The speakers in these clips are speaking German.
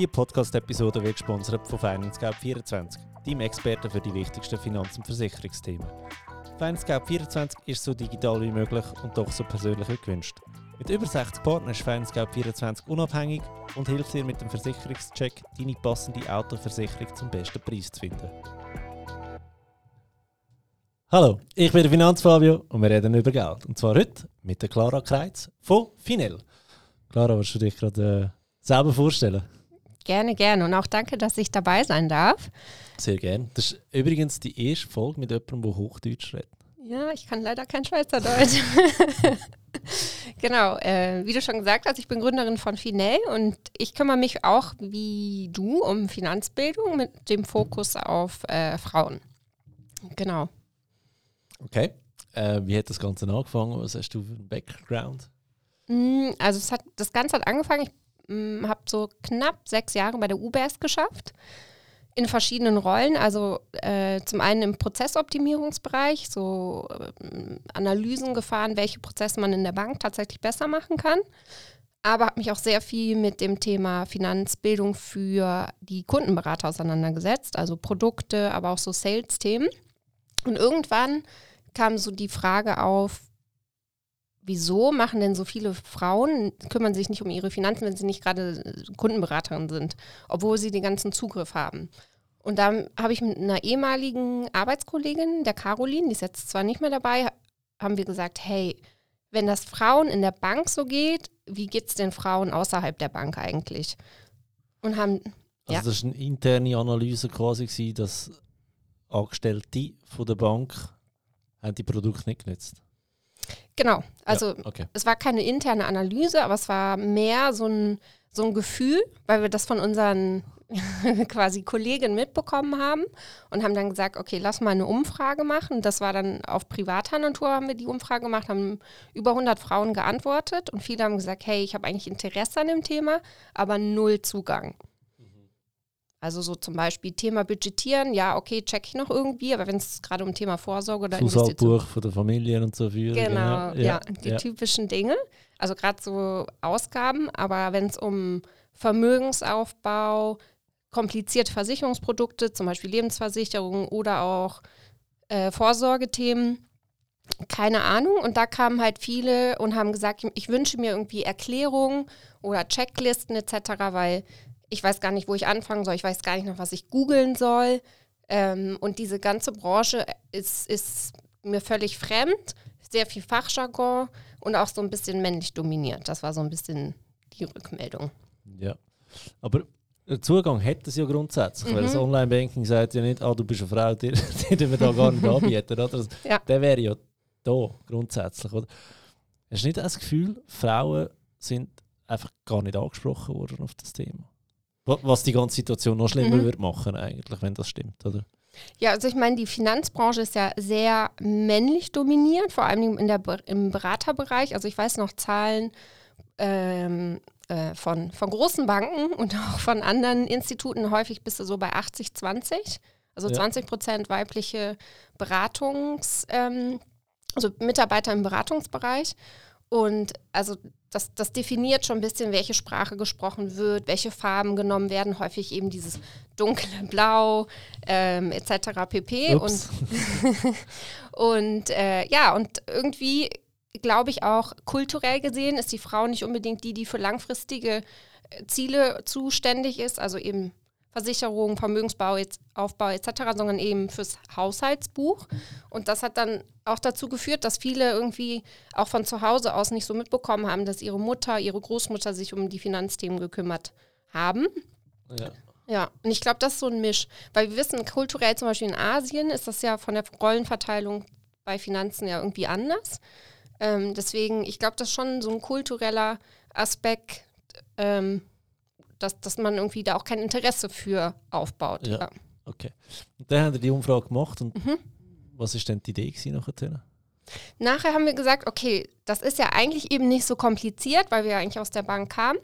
Die Podcast-Episode wird gesponsert von FinanceGap24, deinem Experten für die wichtigsten Finanz- und Versicherungsthemen. FinanceGap24 ist so digital wie möglich und doch so persönlich wie gewünscht. Mit über 60 Partnern ist FinanceGap24 unabhängig und hilft dir mit dem Versicherungscheck, deine passende Autoversicherung zum besten Preis zu finden. Hallo, ich bin der Finanzfabio und wir reden über Geld. Und zwar heute mit der Clara Kreitz von Finel. Clara, willst du dich gerade äh, selber vorstellen? Gerne, gerne. Und auch danke, dass ich dabei sein darf. Sehr gerne. Das ist übrigens die erste Folge mit jemandem, der Hochdeutsch redet. Ja, ich kann leider kein Schweizerdeutsch. genau, äh, wie du schon gesagt hast, ich bin Gründerin von Finel und ich kümmere mich auch wie du um Finanzbildung mit dem Fokus auf äh, Frauen. Genau. Okay. Äh, wie hat das Ganze angefangen? Was hast du für einen Background? Mm, also hat, das Ganze hat angefangen, ich habe so knapp sechs Jahre bei der UBS geschafft, in verschiedenen Rollen. Also äh, zum einen im Prozessoptimierungsbereich, so äh, Analysen gefahren, welche Prozesse man in der Bank tatsächlich besser machen kann. Aber habe mich auch sehr viel mit dem Thema Finanzbildung für die Kundenberater auseinandergesetzt, also Produkte, aber auch so Sales-Themen. Und irgendwann kam so die Frage auf, wieso machen denn so viele Frauen, kümmern sich nicht um ihre Finanzen, wenn sie nicht gerade Kundenberaterin sind, obwohl sie den ganzen Zugriff haben. Und dann habe ich mit einer ehemaligen Arbeitskollegin, der Caroline, die ist jetzt zwar nicht mehr dabei, haben wir gesagt, hey, wenn das Frauen in der Bank so geht, wie geht es den Frauen außerhalb der Bank eigentlich? Und haben. Also ja. das war eine interne Analyse quasi, dass Angestellte von der Bank haben die Produkte nicht genutzt. Genau, also ja, okay. es war keine interne Analyse, aber es war mehr so ein, so ein Gefühl, weil wir das von unseren quasi Kollegen mitbekommen haben und haben dann gesagt, okay, lass mal eine Umfrage machen. Das war dann auf privater Natur haben wir die Umfrage gemacht, haben über 100 Frauen geantwortet und viele haben gesagt, hey, ich habe eigentlich Interesse an dem Thema, aber null Zugang. Also so zum Beispiel Thema Budgetieren, ja, okay, check ich noch irgendwie, aber wenn es gerade um Thema Vorsorge oder Investition... von der Familie und so viel. Genau, genau. Ja, ja, die ja. typischen Dinge. Also gerade so Ausgaben, aber wenn es um Vermögensaufbau, komplizierte Versicherungsprodukte, zum Beispiel Lebensversicherung oder auch äh, Vorsorgethemen, keine Ahnung. Und da kamen halt viele und haben gesagt, ich wünsche mir irgendwie Erklärungen oder Checklisten etc., weil ich weiß gar nicht, wo ich anfangen soll, ich weiß gar nicht noch, was ich googeln soll. Ähm, und diese ganze Branche ist, ist mir völlig fremd, sehr viel Fachjargon und auch so ein bisschen männlich dominiert. Das war so ein bisschen die Rückmeldung. Ja, aber der Zugang hat es ja grundsätzlich, mhm. weil das Online-Banking sagt ja nicht, ah, du bist eine Frau, die, die wir da gar nicht anbieten. Oder? Ja. Der wäre ja da grundsätzlich. Oder? Hast du nicht das Gefühl, Frauen sind einfach gar nicht angesprochen worden auf das Thema? Was die ganze Situation noch schlimmer mhm. wird machen, eigentlich, wenn das stimmt, oder? Ja, also ich meine, die Finanzbranche ist ja sehr männlich dominiert, vor allem in der, im Beraterbereich. Also ich weiß noch Zahlen ähm, äh, von, von großen Banken und auch von anderen Instituten. Häufig bist du so bei 80, 20. Also ja. 20 Prozent weibliche Beratungs, ähm, also Mitarbeiter im Beratungsbereich. Und also das, das definiert schon ein bisschen, welche Sprache gesprochen wird, welche Farben genommen werden. Häufig eben dieses dunkle Blau ähm, etc. pp. Ups. Und, und äh, ja, und irgendwie glaube ich auch kulturell gesehen ist die Frau nicht unbedingt die, die für langfristige äh, Ziele zuständig ist, also eben Versicherung, Vermögensbau, Aufbau etc., sondern eben fürs Haushaltsbuch. Und das hat dann auch dazu geführt, dass viele irgendwie auch von zu Hause aus nicht so mitbekommen haben, dass ihre Mutter, ihre Großmutter sich um die Finanzthemen gekümmert haben. Ja. Ja, und ich glaube, das ist so ein Misch. Weil wir wissen, kulturell zum Beispiel in Asien ist das ja von der Rollenverteilung bei Finanzen ja irgendwie anders. Ähm, deswegen, ich glaube, das ist schon so ein kultureller Aspekt, ähm, dass, dass man irgendwie da auch kein Interesse für aufbaut. Ja. ja. Okay. Und dann haben wir die Umfrage gemacht und mhm. was ist denn die Idee nachher? Nachher haben wir gesagt, okay, das ist ja eigentlich eben nicht so kompliziert, weil wir ja eigentlich aus der Bank kamen.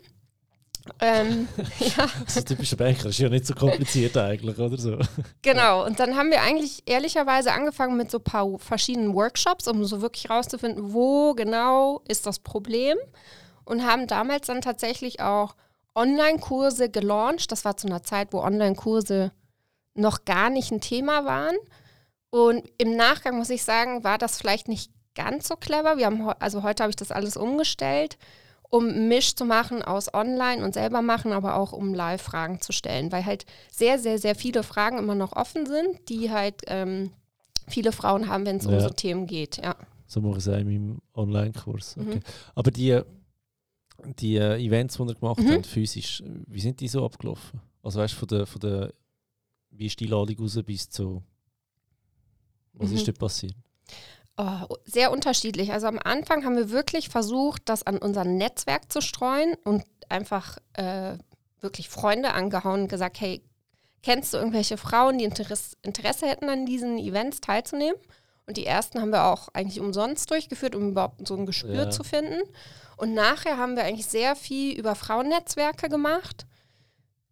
Ähm, ja. Das ist typischer Banker, ist ja nicht so kompliziert eigentlich, oder so. Genau, und dann haben wir eigentlich ehrlicherweise angefangen mit so ein paar verschiedenen Workshops, um so wirklich rauszufinden, wo genau ist das Problem und haben damals dann tatsächlich auch Online-Kurse gelauncht. Das war zu einer Zeit, wo Online-Kurse noch gar nicht ein Thema waren. Und im Nachgang muss ich sagen, war das vielleicht nicht ganz so clever. Wir haben also heute habe ich das alles umgestellt, um Misch zu machen aus Online und selber machen, aber auch um Live-Fragen zu stellen, weil halt sehr, sehr, sehr viele Fragen immer noch offen sind, die halt ähm, viele Frauen haben, wenn es ja. um so Themen geht. Ja. So mache ich es auch in meinem Online-Kurs. Okay. Mhm. Aber die, die äh, Events, die ihr gemacht mhm. habt, physisch, wie sind die so abgelaufen? Also weißt du, von der, von der, wie ist die Ladung raus bis zu, was mhm. ist dort passiert? Oh, sehr unterschiedlich. Also am Anfang haben wir wirklich versucht, das an unser Netzwerk zu streuen und einfach äh, wirklich Freunde angehauen und gesagt, hey, kennst du irgendwelche Frauen, die Interesse, Interesse hätten, an diesen Events teilzunehmen? Und die ersten haben wir auch eigentlich umsonst durchgeführt, um überhaupt so ein Gespür ja. zu finden. Und nachher haben wir eigentlich sehr viel über Frauennetzwerke gemacht.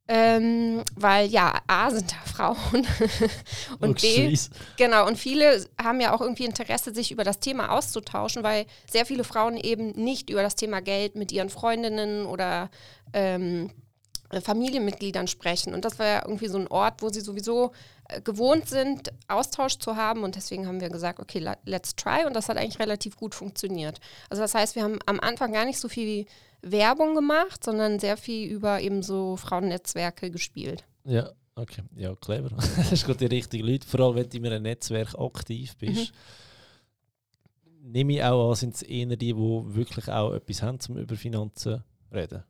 Ähm, weil ja, A sind da Frauen und B, genau, und viele haben ja auch irgendwie Interesse, sich über das Thema auszutauschen, weil sehr viele Frauen eben nicht über das Thema Geld mit ihren Freundinnen oder ähm, Familienmitgliedern sprechen. Und das war ja irgendwie so ein Ort, wo sie sowieso äh, gewohnt sind, Austausch zu haben. Und deswegen haben wir gesagt, okay, let's try. Und das hat eigentlich relativ gut funktioniert. Also das heißt, wir haben am Anfang gar nicht so viel Werbung gemacht, sondern sehr viel über eben so Frauennetzwerke gespielt. Ja, okay. Ja, clever. das ist gerade die richtige Leute. Vor allem, wenn du in einem Netzwerk aktiv bist. Mhm. Nehme ich auch an, sind es eher die, die wirklich auch etwas haben, um über Finanzen zu reden.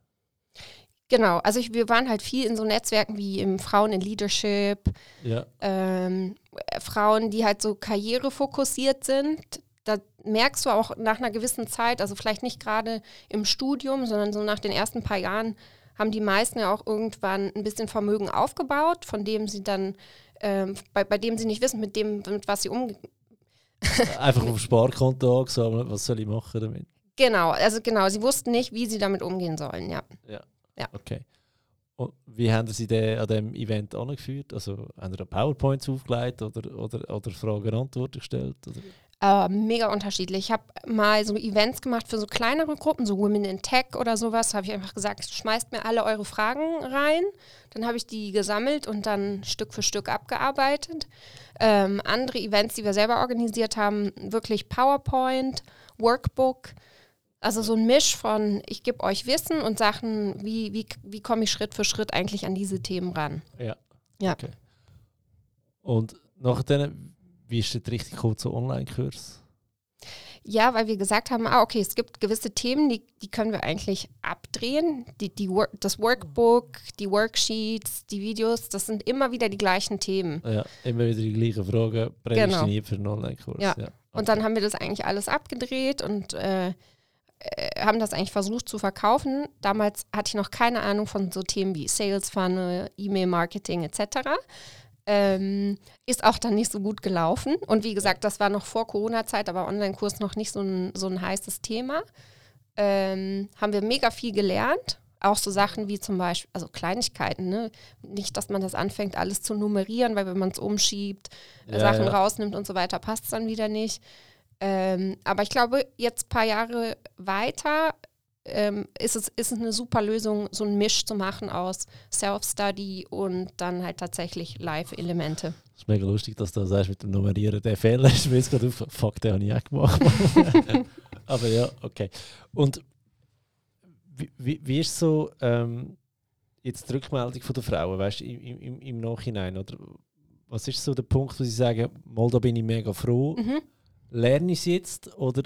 Genau, also ich, wir waren halt viel in so Netzwerken wie im Frauen in Leadership, ja. ähm, Frauen, die halt so karrierefokussiert sind. Da merkst du auch nach einer gewissen Zeit, also vielleicht nicht gerade im Studium, sondern so nach den ersten paar Jahren, haben die meisten ja auch irgendwann ein bisschen Vermögen aufgebaut, von dem sie dann, ähm, bei, bei dem sie nicht wissen, mit dem, mit was sie umgehen. Einfach auf dem Sparkonto angesammelt, was soll ich machen damit? Genau, also genau, sie wussten nicht, wie sie damit umgehen sollen, ja. Ja. Ja. Okay. Und wie haben Sie den an diesem Event angeführt? Also haben Sie PowerPoints aufgelegt oder, oder, oder Fragen-Antworten gestellt? Oder? Uh, mega unterschiedlich. Ich habe mal so Events gemacht für so kleinere Gruppen, so Women in Tech oder sowas. Da habe ich einfach gesagt, schmeißt mir alle eure Fragen rein. Dann habe ich die gesammelt und dann Stück für Stück abgearbeitet. Ähm, andere Events, die wir selber organisiert haben, wirklich PowerPoint, Workbook. Also so ein Misch von, ich gebe euch Wissen und Sachen, wie, wie, wie komme ich Schritt für Schritt eigentlich an diese Themen ran. Ja. ja. Okay. Und nachher, wie ist das richtig cool zu Online-Kurs? Ja, weil wir gesagt haben, ah, okay, es gibt gewisse Themen, die, die können wir eigentlich abdrehen. Die, die das Workbook, die Worksheets, die Videos, das sind immer wieder die gleichen Themen. Ja, immer wieder die gleichen Fragen, prädestiniert genau. für einen Online-Kurs. Ja. ja. Okay. Und dann haben wir das eigentlich alles abgedreht und äh, haben das eigentlich versucht zu verkaufen. Damals hatte ich noch keine Ahnung von so Themen wie Sales Funnel, E-Mail-Marketing etc. Ähm, ist auch dann nicht so gut gelaufen. Und wie gesagt, das war noch vor Corona-Zeit, aber Online-Kurs noch nicht so ein, so ein heißes Thema. Ähm, haben wir mega viel gelernt. Auch so Sachen wie zum Beispiel, also Kleinigkeiten, ne? Nicht, dass man das anfängt, alles zu nummerieren, weil wenn man es umschiebt, ja, Sachen ja. rausnimmt und so weiter, passt es dann wieder nicht. Ähm, aber ich glaube, jetzt ein paar Jahre weiter ähm, ist, es, ist es eine super Lösung, so einen Misch zu machen aus Self-Study und dann halt tatsächlich Live-Elemente. Das ist mega lustig, dass du sagst mit dem Nummerieren. Der Fehler ist mir jetzt gerade auf. Fuck, den habe ich auch gemacht. aber ja, okay. Und wie, wie, wie ist so ähm, jetzt die Rückmeldung von der Frauen, weißt du, im, im, im Nachhinein? Oder was ist so der Punkt, wo sie sagen, mal da bin ich mega froh? Mhm lerne ich es jetzt oder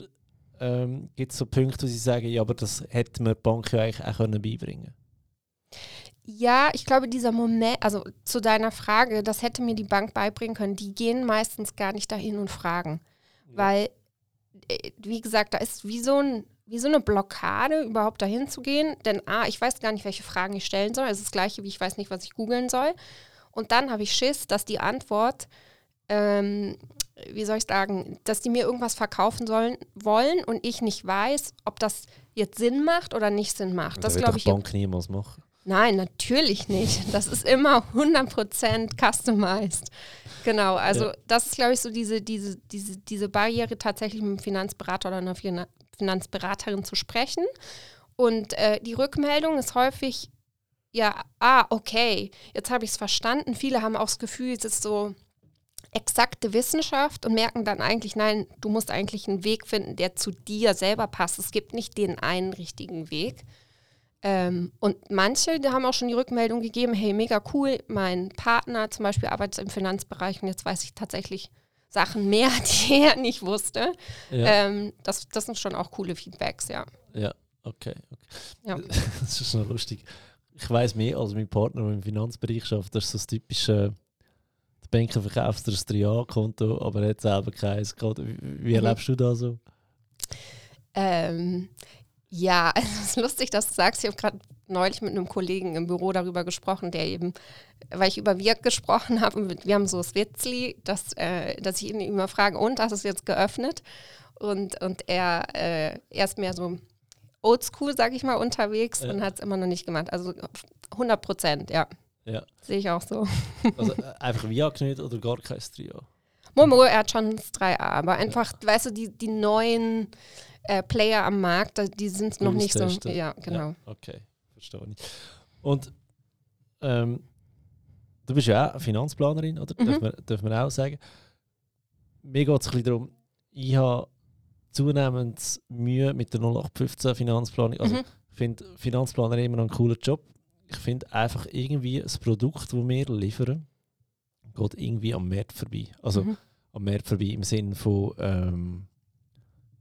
ähm, gibt es so Punkte, wo Sie sagen, ja, aber das hätte mir die Bank ja eigentlich auch können beibringen Ja, ich glaube, dieser Moment, also zu deiner Frage, das hätte mir die Bank beibringen können, die gehen meistens gar nicht dahin und fragen. Ja. Weil, äh, wie gesagt, da ist wie so, ein, wie so eine Blockade, überhaupt dahin zu gehen. Denn A, ich weiß gar nicht, welche Fragen ich stellen soll. Es ist das gleiche, wie ich weiß nicht, was ich googeln soll. Und dann habe ich Schiss, dass die Antwort ähm, wie soll ich sagen, dass die mir irgendwas verkaufen sollen wollen und ich nicht weiß, ob das jetzt Sinn macht oder nicht Sinn macht. Das, glaube ich. Bank niemals machen. Nein, natürlich nicht. Das ist immer 100% customized. Genau, also ja. das ist, glaube ich, so diese, diese, diese, diese Barriere, tatsächlich mit einem Finanzberater oder einer Finanzberaterin zu sprechen. Und äh, die Rückmeldung ist häufig ja, ah, okay, jetzt habe ich es verstanden. Viele haben auch das Gefühl, es ist so exakte Wissenschaft und merken dann eigentlich, nein, du musst eigentlich einen Weg finden, der zu dir selber passt. Es gibt nicht den einen richtigen Weg. Ähm, und manche, die haben auch schon die Rückmeldung gegeben, hey, mega cool, mein Partner zum Beispiel arbeitet im Finanzbereich und jetzt weiß ich tatsächlich Sachen mehr, die er nicht wusste. Ja. Ähm, das, das sind schon auch coole Feedbacks, ja. Ja, okay. okay. Ja. Das ist schon lustig. Ich weiß mehr als mein Partner, der im Finanzbereich schafft. Das ist so das typische der Banker verkauft dir ein 3A-Konto, aber er hat selber keins. Wie, mhm. erlebst du das so? Ähm, ja, es ist lustig, dass du sagst. Ich habe gerade neulich mit einem Kollegen im Büro darüber gesprochen, der eben, weil ich über Wirk gesprochen habe, wir haben so das Witzli, dass, äh, dass ich ihn immer frage, und hast du es jetzt geöffnet? Und, und er, äh, er ist mehr so oldschool, sag ich mal, unterwegs ja. und hat es immer noch nicht gemacht. Also 100 Prozent, ja. Ja. Sehe ich auch so. Also äh, einfach VIA genügt oder gar kein 3A? Momo, er hat schon das 3A, aber einfach, ja. weißt du, die, die neuen äh, Player am Markt, die sind noch nicht so. Ja, genau. Ja, okay, verstehe ich. Und ähm, du bist ja auch Finanzplanerin, oder? Mhm. Darf, man, darf man auch sagen. Mir geht es ein bisschen darum, ich habe zunehmend Mühe mit der 0815 Finanzplanung. Also, mhm. ich finde Finanzplaner immer noch einen coolen Job ich finde einfach irgendwie das Produkt, das wir liefern, geht irgendwie am Markt vorbei. Also mhm. am Markt vorbei im Sinne von, ähm,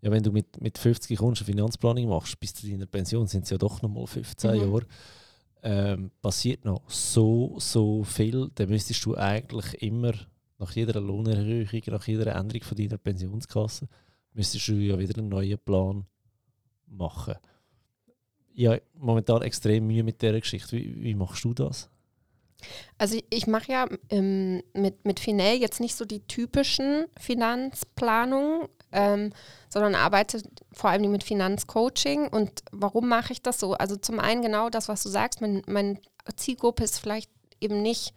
ja, wenn du mit, mit 50 kommst eine Finanzplanung machst, bis zu deiner Pension sind es ja doch noch mal 15 mhm. Jahre, ähm, passiert noch so, so viel, dann müsstest du eigentlich immer nach jeder Lohnerhöhung, nach jeder Änderung von deiner Pensionskasse, müsstest du ja wieder einen neuen Plan machen habe momentan extrem Mühe mit dieser Geschichte. Wie, wie machst du das? Also ich, ich mache ja ähm, mit, mit Finell jetzt nicht so die typischen Finanzplanungen, ähm, sondern arbeite vor allem mit Finanzcoaching. Und warum mache ich das so? Also zum einen genau das, was du sagst, mein, meine Zielgruppe ist vielleicht eben nicht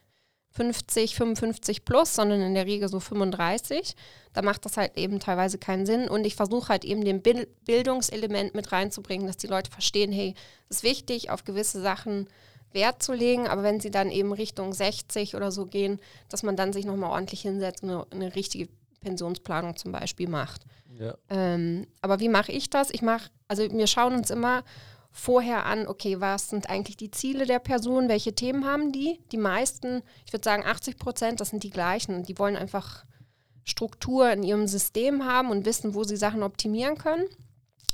50, 55 plus, sondern in der Regel so 35. Da macht das halt eben teilweise keinen Sinn. Und ich versuche halt eben den Bildungselement mit reinzubringen, dass die Leute verstehen, hey, es ist wichtig, auf gewisse Sachen Wert zu legen, aber wenn sie dann eben Richtung 60 oder so gehen, dass man dann sich nochmal ordentlich hinsetzt und eine, eine, richtige Pensionsplanung zum Beispiel macht. Ja. Ähm, aber wie mache ich das? Ich mache, also wir schauen uns immer vorher an, okay, was sind eigentlich die Ziele der Person, welche Themen haben die? Die meisten, ich würde sagen 80 Prozent, das sind die gleichen. Die wollen einfach Struktur in ihrem System haben und wissen, wo sie Sachen optimieren können.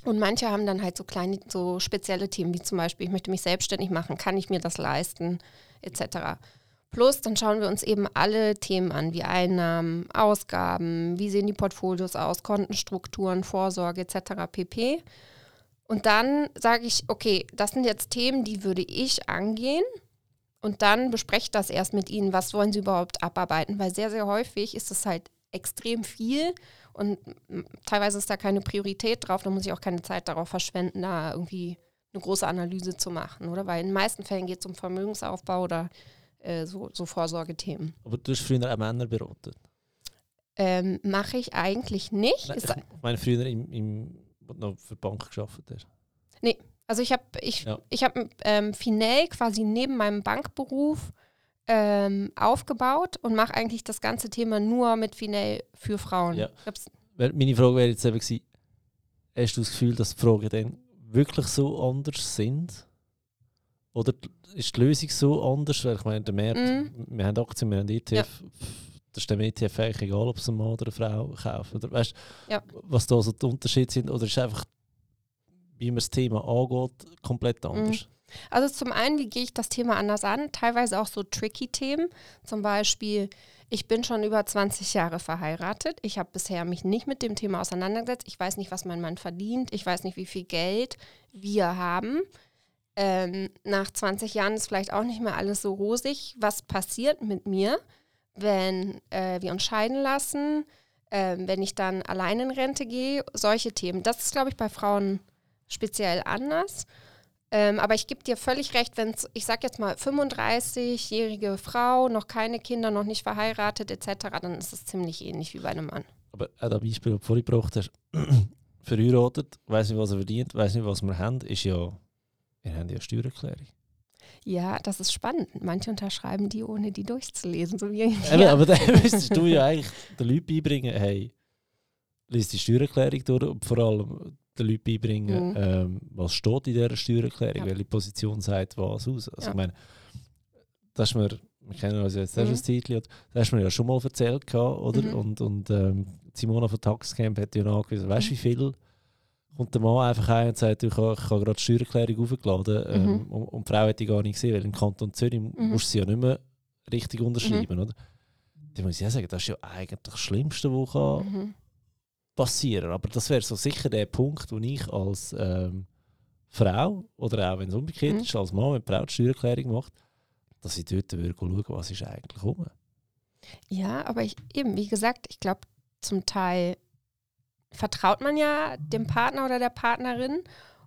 Und manche haben dann halt so kleine, so spezielle Themen, wie zum Beispiel, ich möchte mich selbstständig machen, kann ich mir das leisten, etc. Plus, dann schauen wir uns eben alle Themen an, wie Einnahmen, Ausgaben, wie sehen die Portfolios aus, Kontenstrukturen, Vorsorge etc. pp. Und dann sage ich, okay, das sind jetzt Themen, die würde ich angehen. Und dann bespreche ich das erst mit Ihnen, was wollen Sie überhaupt abarbeiten, weil sehr, sehr häufig ist es halt extrem viel und teilweise ist da keine Priorität drauf, da muss ich auch keine Zeit darauf verschwenden, da irgendwie eine große Analyse zu machen, oder? Weil in den meisten Fällen geht es um Vermögensaufbau oder äh, so, so Vorsorgethemen. Aber du hast früher auch Männer beraten? Ähm, Mache ich eigentlich nicht. Nein, ich meine, früher im, im noch für die Bank geschafft hast? Nee, also ich habe ich, ja. ich hab, ähm, Finell quasi neben meinem Bankberuf ähm, aufgebaut und mache eigentlich das ganze Thema nur mit Finell für Frauen. Ja. Meine Frage wäre jetzt eben gewesen, hast du das Gefühl, dass die Fragen dann wirklich so anders sind? Oder ist die Lösung so anders? Weil ich meine, der Markt, mm. wir haben Aktien, wir haben ETF, ja das ist dem ETF eigentlich egal, ob es ein Mann oder eine Frau kauft. Oder weißt ja. was da so die Unterschiede sind? Oder ist einfach, wie man das Thema angeht, komplett mhm. anders? Also zum einen, wie gehe ich das Thema anders an? Teilweise auch so tricky Themen. Zum Beispiel, ich bin schon über 20 Jahre verheiratet. Ich habe bisher mich nicht mit dem Thema auseinandergesetzt. Ich weiß nicht, was mein Mann verdient. Ich weiß nicht, wie viel Geld wir haben. Ähm, nach 20 Jahren ist vielleicht auch nicht mehr alles so rosig. Was passiert mit mir? Wenn äh, wir uns scheiden lassen, äh, wenn ich dann allein in Rente gehe, solche Themen. Das ist, glaube ich, bei Frauen speziell anders. Ähm, aber ich gebe dir völlig recht, wenn es, ich sage jetzt mal, 35-jährige Frau, noch keine Kinder, noch nicht verheiratet etc., dann ist es ziemlich ähnlich wie bei einem Mann. Aber auch das Beispiel, das du vorhin gebracht hast, verheiratet, weiß nicht, was er verdient, weiß nicht, was wir haben, ist ja, wir haben ja Steuererklärung. Ja, das ist spannend. Manche unterschreiben die, ohne die durchzulesen. So wie ja. Aber dann müsstest du ja eigentlich den Leuten beibringen, hey, lies die Steuererklärung durch und vor allem den Leuten beibringen, mhm. ähm, was steht in dieser Steuererklärung, ja. welche Position sagt was aus. Also ja. ich meine, das ist mir, wir kennen uns jetzt mhm. erst ein Zeitchen, das hast du mir ja schon mal erzählt, oder? Mhm. Und, und ähm, Simona von Taxcamp hat ja nachgewiesen, weißt du, wie mhm. viel kommt der Mann einfach ein und sagt, ich habe, ich habe gerade die Steuererklärung aufgeladen ähm, mhm. und, und, die Frau hat die gar nicht gesehen, weil im Kanton Zürich mhm. musst du sie ja nicht mehr richtig unterschreiben, mhm. oder? Da muss ich ja sagen, das ist ja eigentlich das Schlimmste, was kann mhm. passieren Aber das wäre so sicher der Punkt, wo ich als ähm, Frau, oder auch wenn es umgekehrt mhm. ist, als Mann, wenn die Frau die Steuererklärung macht, dass ich dort würde schauen, was ist eigentlich rum. Ja, aber ich, eben, wie gesagt, ich glaube, zum Teil vertraut man ja dem Partner oder der Partnerin.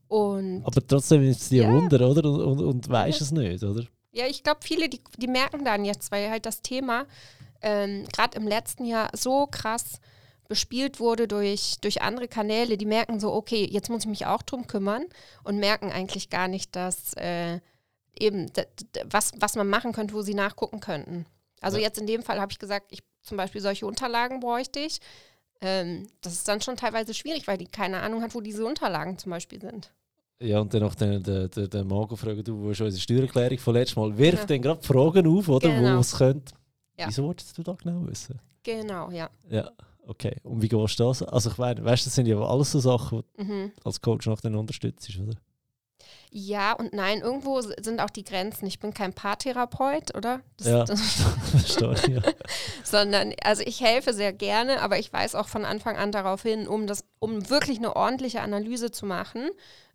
Und Aber trotzdem ist es dir ja. Wunder, oder? Und, und, und weiß ja. es nicht, oder? Ja, ich glaube, viele, die, die merken dann jetzt, weil halt das Thema ähm, gerade im letzten Jahr so krass bespielt wurde durch, durch andere Kanäle, die merken so, okay, jetzt muss ich mich auch drum kümmern und merken eigentlich gar nicht, dass äh, eben was, was man machen könnte, wo sie nachgucken könnten. Also ja. jetzt in dem Fall habe ich gesagt, ich zum Beispiel solche Unterlagen bräuchte ich. Ähm, das ist dann schon teilweise schwierig, weil die keine Ahnung hat, wo diese Unterlagen zum Beispiel sind. Ja, und dann noch der, der, der, der Marco fragt, du, wo schon unsere Steuererklärung von letztes Mal, wirft ja. dann gerade Fragen auf, oder? Genau. Wo es könnte. Ja. Wieso wolltest du da genau wissen? Genau, ja. Ja, okay. Und wie gehst du das? Also ich meine, weißt du, das sind ja alles so Sachen, die mhm. als Coach noch dann unterstützt, oder? Ja und nein, irgendwo sind auch die Grenzen. Ich bin kein Paartherapeut, oder? Das, ja, das verstehe, ja. Sondern, also ich helfe sehr gerne, aber ich weise auch von Anfang an darauf hin, um, das, um wirklich eine ordentliche Analyse zu machen,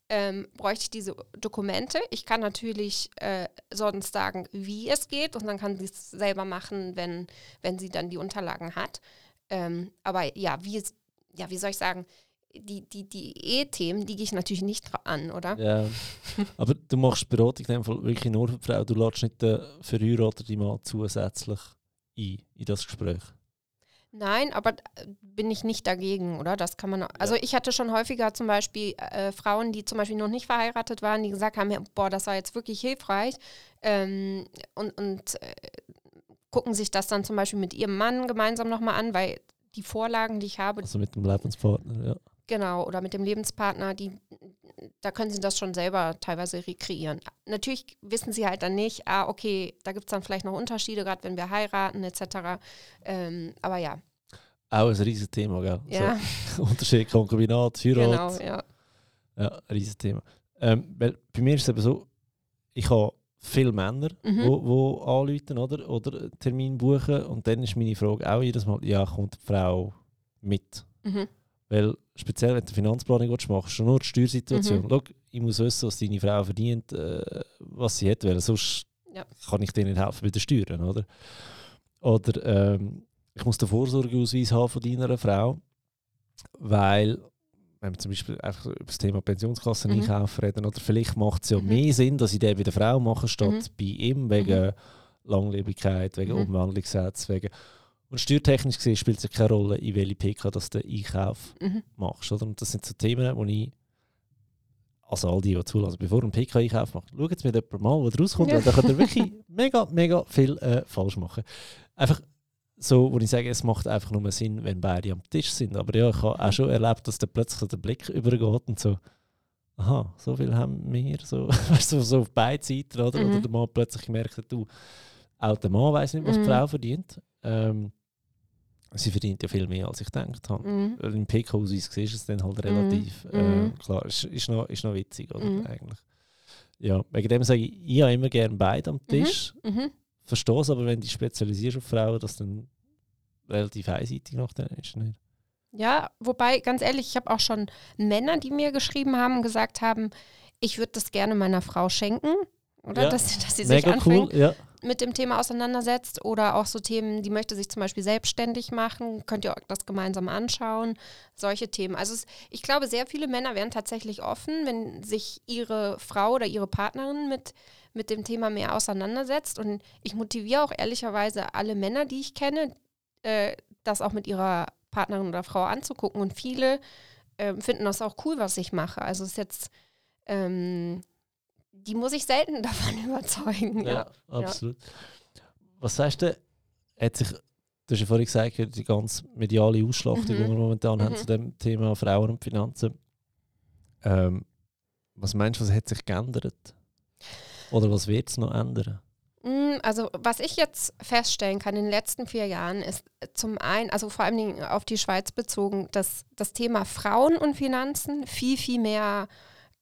ähm, bräuchte ich diese Dokumente. Ich kann natürlich äh, sonst sagen, wie es geht und dann kann sie es selber machen, wenn, wenn sie dann die Unterlagen hat. Ähm, aber ja, wie, ja, wie soll ich sagen, die, die, die E-Themen, die gehe ich natürlich nicht an, oder? Ja. Aber du machst Beratung in dem Fall wirklich nur für die Frau. Du lädst nicht den verheirateten Mann zusätzlich ein in das Gespräch. Nein, aber bin ich nicht dagegen, oder? Das kann man. Also ja. ich hatte schon häufiger zum Beispiel äh, Frauen, die zum Beispiel noch nicht verheiratet waren, die gesagt haben, boah, das war jetzt wirklich hilfreich. Ähm, und und äh, gucken sich das dann zum Beispiel mit ihrem Mann gemeinsam nochmal an, weil die Vorlagen, die ich habe. Also mit dem Lebenspartner, ja. Genau, oder mit dem Lebenspartner, die, da können sie das schon selber teilweise rekreieren. Natürlich wissen sie halt dann nicht, ah, okay, da gibt es dann vielleicht noch Unterschiede, gerade wenn wir heiraten, etc. Ähm, aber ja. Auch ein riesiges Thema, gell? Ja. So, Unterschied, Konkubinat, Heirat. Genau, ja. Ja, ein riesiges Thema. Ähm, weil bei mir ist es eben so, ich habe viele Männer, mhm. wo, wo anrufen oder, oder Termin buchen und dann ist meine Frage auch jedes Mal, ja, kommt die Frau mit? Mhm. Weil speziell, wenn du Finanzplanung machst, machst du nur die Steuersituation. Mhm. Schau, ich muss wissen, was deine Frau verdient, äh, was sie hat, weil sonst ja. kann ich dir nicht helfen bei den Steuern, oder? Oder ähm, ich muss den Vorsorgeausweis haben von deiner Frau, weil wenn wir zum Beispiel einfach über das Thema Pensionskassen mhm. einkaufen reden, oder vielleicht macht es ja mhm. mehr Sinn, dass ich den bei der Frau mache, statt mhm. bei ihm, wegen mhm. Langlebigkeit, wegen mhm. Umwandlungsgesetz, wegen und steuertechnisch gesehen spielt es keine Rolle, in welche PK dass du den Einkauf mhm. machst. Oder? Und das sind so Themen, wo ich, also all die, die zulassen, bevor du einen PK-Einkauf machst, schaut jetzt mit jemandem mal, was rauskommt, ja. weil da könnt ihr wirklich mega, mega viel äh, falsch machen. Einfach so, wo ich sage, es macht einfach nur Sinn, wenn beide am Tisch sind. Aber ja, ich habe auch schon erlebt, dass der plötzlich der Blick übergeht und so, aha, so viel haben wir, so, so, so auf beiden Seiten, oder? Mhm. Oder der Mann plötzlich merkt, du, auch der Mann weiß nicht, was die mhm. Frau verdient. Ähm, sie verdient ja viel mehr, als ich gedacht habe. Mhm. Im siehst du es dann halt relativ. Mhm. Äh, klar, ist, ist, noch, ist noch witzig, oder? Mhm. Eigentlich. Ja, wegen dem sage ich, ich habe immer gerne beide am Tisch. Mhm. mhm. Verstehe es, aber wenn du spezialisierst auf Frauen, dass dann relativ einseitig noch dann ist. Nicht? Ja, wobei, ganz ehrlich, ich habe auch schon Männer, die mir geschrieben haben und gesagt haben, ich würde das gerne meiner Frau schenken. Oder? Ja, dass, dass sie sich anfängt, cool, ja. Mit dem Thema auseinandersetzt. Oder auch so Themen, die möchte sich zum Beispiel selbstständig machen. Könnt ihr euch das gemeinsam anschauen. Solche Themen. Also es, ich glaube, sehr viele Männer wären tatsächlich offen, wenn sich ihre Frau oder ihre Partnerin mit, mit dem Thema mehr auseinandersetzt. Und ich motiviere auch ehrlicherweise alle Männer, die ich kenne, äh, das auch mit ihrer Partnerin oder Frau anzugucken. Und viele äh, finden das auch cool, was ich mache. Also es ist jetzt... Ähm, die muss ich selten davon überzeugen. Ja, ja. absolut. Ja. Was sagst du, hat sich, du hast ja vorhin gesagt, die ganze mediale Ausschlachtung, mhm. die wir momentan mhm. haben zu dem Thema Frauen und Finanzen. Ähm, was meinst du, was hat sich geändert? Oder was wird es noch ändern? Mm, also was ich jetzt feststellen kann in den letzten vier Jahren ist zum einen, also vor allem auf die Schweiz bezogen, dass das Thema Frauen und Finanzen viel, viel mehr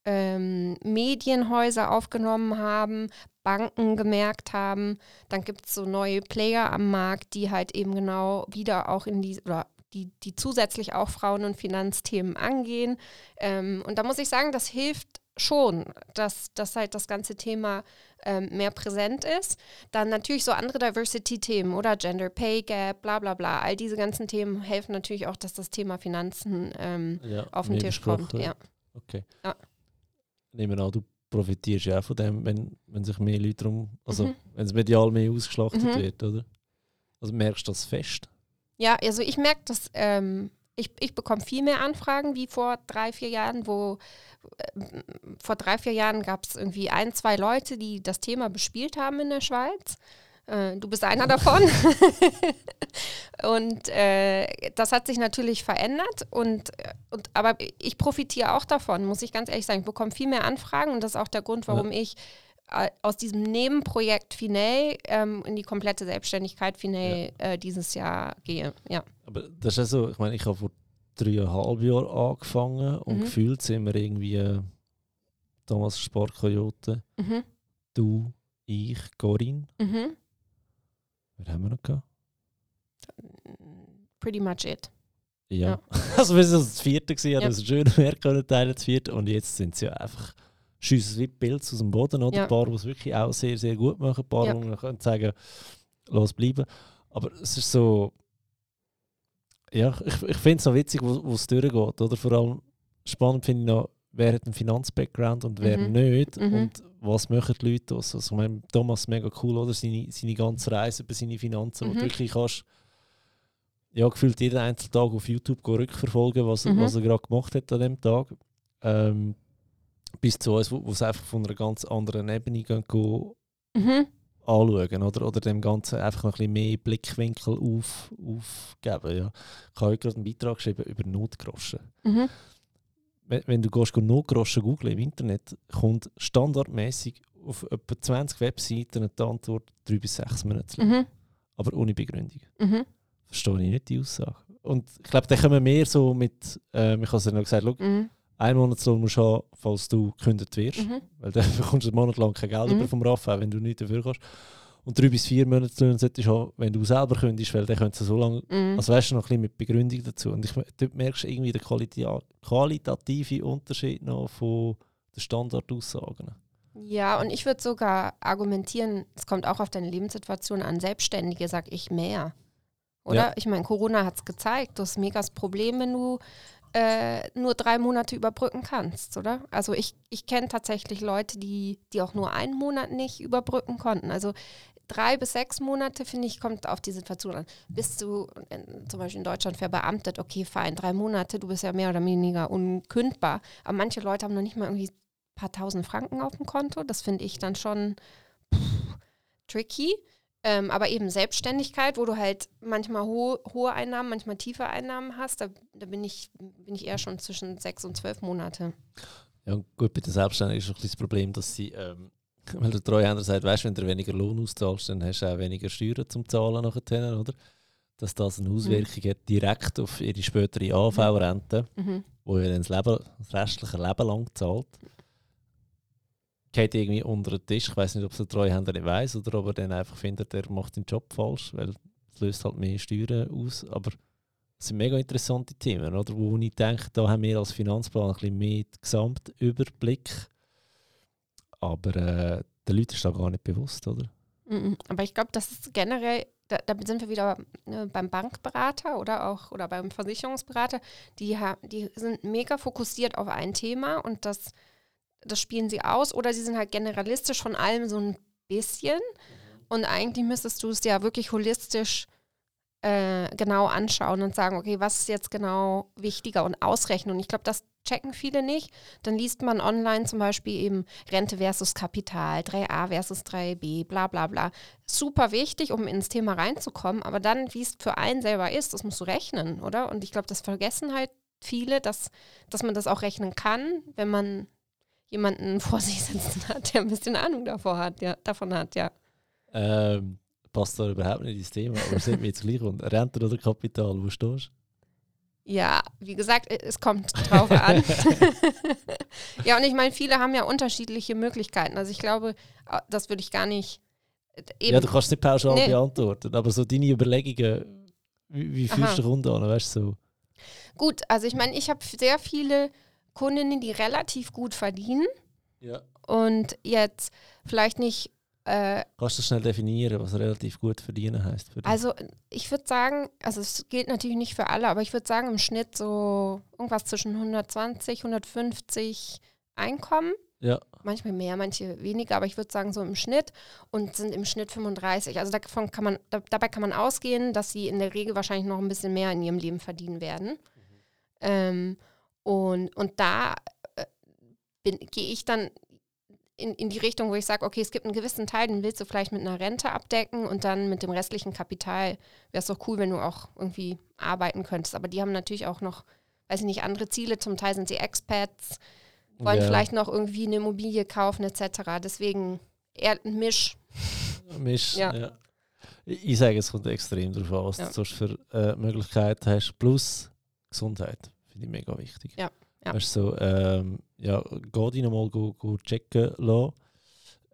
ähm, Medienhäuser aufgenommen haben, Banken gemerkt haben. Dann gibt es so neue Player am Markt, die halt eben genau wieder auch in die, oder die, die zusätzlich auch Frauen- und Finanzthemen angehen. Ähm, und da muss ich sagen, das hilft schon, dass, dass halt das ganze Thema ähm, mehr präsent ist. Dann natürlich so andere Diversity-Themen oder Gender Pay Gap, bla bla bla. All diese ganzen Themen helfen natürlich auch, dass das Thema Finanzen ähm, ja, auf den Tisch kommt. Ja. Okay. Ja. Nehmen an, du profitierst ja auch von dem, wenn, wenn sich mehr Leute drum, also mhm. wenn es medial mehr ausgeschlachtet mhm. wird, oder? Also merkst du das fest? Ja, also ich merke das, ähm, ich, ich bekomme viel mehr Anfragen wie vor drei, vier Jahren, wo äh, vor drei, vier Jahren gab es irgendwie ein, zwei Leute, die das Thema bespielt haben in der Schweiz. Äh, du bist einer davon. und äh, das hat sich natürlich verändert. Und, und, aber ich profitiere auch davon, muss ich ganz ehrlich sagen. Ich bekomme viel mehr Anfragen und das ist auch der Grund, warum ja. ich äh, aus diesem Nebenprojekt Finay ähm, in die komplette Selbstständigkeit Finay ja. äh, dieses Jahr gehe. Ja. Aber das ist ja so, ich meine, ich habe vor dreieinhalb Jahren angefangen und mhm. gefühlt sind wir irgendwie äh, damals Sportkoyote. Mhm. Du, ich, Corinne. Mhm. Wer haben wir noch gehabt? Pretty much it. Ja. ja. also wir sind das vierte gewesen, ja. also schön mehr können teilen, das vierte. Und jetzt sind sie ja einfach schiessen wie Pilze aus dem Boden. Oder? Ja. Ein paar, die es wirklich auch sehr, sehr gut machen. Ein paar, ja. man können sagen, los bleiben. Aber es ist so, ja, ich, ich finde es noch witzig, wo es durchgeht. Oder? Vor allem spannend finde ich noch, wer hat einen Finanz-Background und wer mhm. nicht. Mhm. Und was machen die Leute aus? Also, ich meine, Thomas mega cool, oder? Seine, seine ganze Reise über seine Finanzen, mhm. wo du wirklich kannst, ja, gefühlt jeden einzelnen Tag auf YouTube rückverfolgen, was, mhm. was er gerade gemacht hat an dem Tag. Ähm, bis zu uns, wo es einfach von einer ganz anderen Ebene gehen, gehen mhm. anschauen oder, oder dem Ganzen einfach noch ein bisschen mehr Blickwinkel auf, aufgeben. Ja. Ich habe heute gerade einen Beitrag geschrieben über Notgroschen. Mhm. Wenn, du gehst, Notgroschen googeln im Internet, kommt standardmäßig auf etwa 20 Webseiten die Antwort 3 bis 6 Monate mhm. Aber ohne Begründung. Mhm. Verstehe ich nicht die Aussage. Und ich glaube, da kommen wir mehr so mit, äh, ich habe es ja noch gesagt, schau, mhm einen Monatslohn musst du haben, falls du gekündigt wirst. Mhm. Weil dann bekommst du einen Monat lang kein Geld mhm. vom RAF, wenn du nichts dafür kannst. Und drei bis vier Monatslöhne solltest du haben, wenn du selber kündigst, weil dann könntest du so lange, mhm. also weißt du, noch ein bisschen mit Begründung dazu. Und ich, dort merkst du irgendwie den Qualita qualitativen Unterschied noch von den Standardaussagen. Ja, und ich würde sogar argumentieren, es kommt auch auf deine Lebenssituation an. Selbstständige, sag ich mehr. Oder? Ja. Ich meine, Corona hat es gezeigt. Du hast mega das Problem, wenn du äh, nur drei Monate überbrücken kannst, oder? Also ich, ich kenne tatsächlich Leute, die, die auch nur einen Monat nicht überbrücken konnten. Also drei bis sechs Monate, finde ich, kommt auf die Situation an. Bist du in, zum Beispiel in Deutschland verbeamtet, okay, fein, drei Monate, du bist ja mehr oder weniger unkündbar. Aber manche Leute haben noch nicht mal irgendwie ein paar tausend Franken auf dem Konto. Das finde ich dann schon pff, tricky. Ähm, aber eben Selbstständigkeit, wo du halt manchmal hohe, hohe Einnahmen, manchmal tiefe Einnahmen hast, da, da, bin, ich, bin ich eher schon zwischen sechs und zwölf Monate. Ja, gut, bei der Selbstständigen ist auch das Problem, dass sie, ähm, weil der Treuhänder sagt, weißt, wenn du weniger Lohn auszahlst, dann hast du auch weniger Steuern zum Zahlen nachher, oder? Dass das eine Auswirkung mhm. hat direkt auf ihre spätere AV-Rente, mhm. wo ihr dann das, Leben, das restliche Leben lang zahlt geht irgendwie unter den Tisch. Ich weiß nicht, ob es der Treuhänder nicht weiß oder ob er dann einfach findet, er macht den Job falsch, weil es löst halt mehr Steuern aus. Aber es sind mega interessante Themen, oder? wo ich denke, da haben wir als Finanzplan ein bisschen mehr Gesamtüberblick. Aber äh, den Leuten ist das gar nicht bewusst, oder? Aber ich glaube, das ist generell, da, da, sind wir wieder ne, beim Bankberater oder auch oder beim Versicherungsberater, die, die sind mega fokussiert auf ein Thema und das das spielen sie aus oder sie sind halt generalistisch von allem so ein bisschen. Und eigentlich müsstest du es ja wirklich holistisch äh, genau anschauen und sagen, okay, was ist jetzt genau wichtiger und ausrechnen. Und ich glaube, das checken viele nicht. Dann liest man online zum Beispiel eben Rente versus Kapital, 3a versus 3b, bla bla bla. Super wichtig, um ins Thema reinzukommen, aber dann, wie es für einen selber ist, das musst du rechnen, oder? Und ich glaube, das vergessen halt viele, dass, dass man das auch rechnen kann, wenn man jemanden vor sich sitzen hat, der ein bisschen Ahnung davor hat, ja, davon hat, ja. Ähm, passt da überhaupt nicht ins Thema, aber sind wir jetzt gleich und Rente oder Kapital, wo stehst du? Ja, wie gesagt, es kommt drauf an. ja, und ich meine, viele haben ja unterschiedliche Möglichkeiten. Also ich glaube, das würde ich gar nicht. Eben. Ja, du kannst es nicht pauschal nee. beantworten, aber so deine Überlegungen, wie, wie fühlst du runter an, weißt du so? Gut, also ich meine, ich habe sehr viele Kundinnen, die relativ gut verdienen. Ja. Und jetzt vielleicht nicht äh, Kannst du schnell definieren, was relativ gut verdienen heißt? Für also ich würde sagen, also es gilt natürlich nicht für alle, aber ich würde sagen im Schnitt so irgendwas zwischen 120, 150 Einkommen. Ja. Manchmal mehr, manche weniger, aber ich würde sagen so im Schnitt und sind im Schnitt 35. Also davon kann man, da, dabei kann man ausgehen, dass sie in der Regel wahrscheinlich noch ein bisschen mehr in ihrem Leben verdienen werden. Mhm. Ähm, und, und da äh, gehe ich dann in, in die Richtung, wo ich sage, okay, es gibt einen gewissen Teil, den willst du vielleicht mit einer Rente abdecken und dann mit dem restlichen Kapital wäre es doch cool, wenn du auch irgendwie arbeiten könntest. Aber die haben natürlich auch noch, weiß ich nicht, andere Ziele. Zum Teil sind sie Expats, wollen ja. vielleicht noch irgendwie eine Immobilie kaufen etc. Deswegen eher ein Misch. Misch, ja. ja. Ich sage, es kommt extrem darauf an, was ja. du für äh, Möglichkeiten hast. Plus Gesundheit, finde ich mega wichtig. Ja. Ja. Weißt so, ähm, ja, geh dich nochmal go, go checken lassen,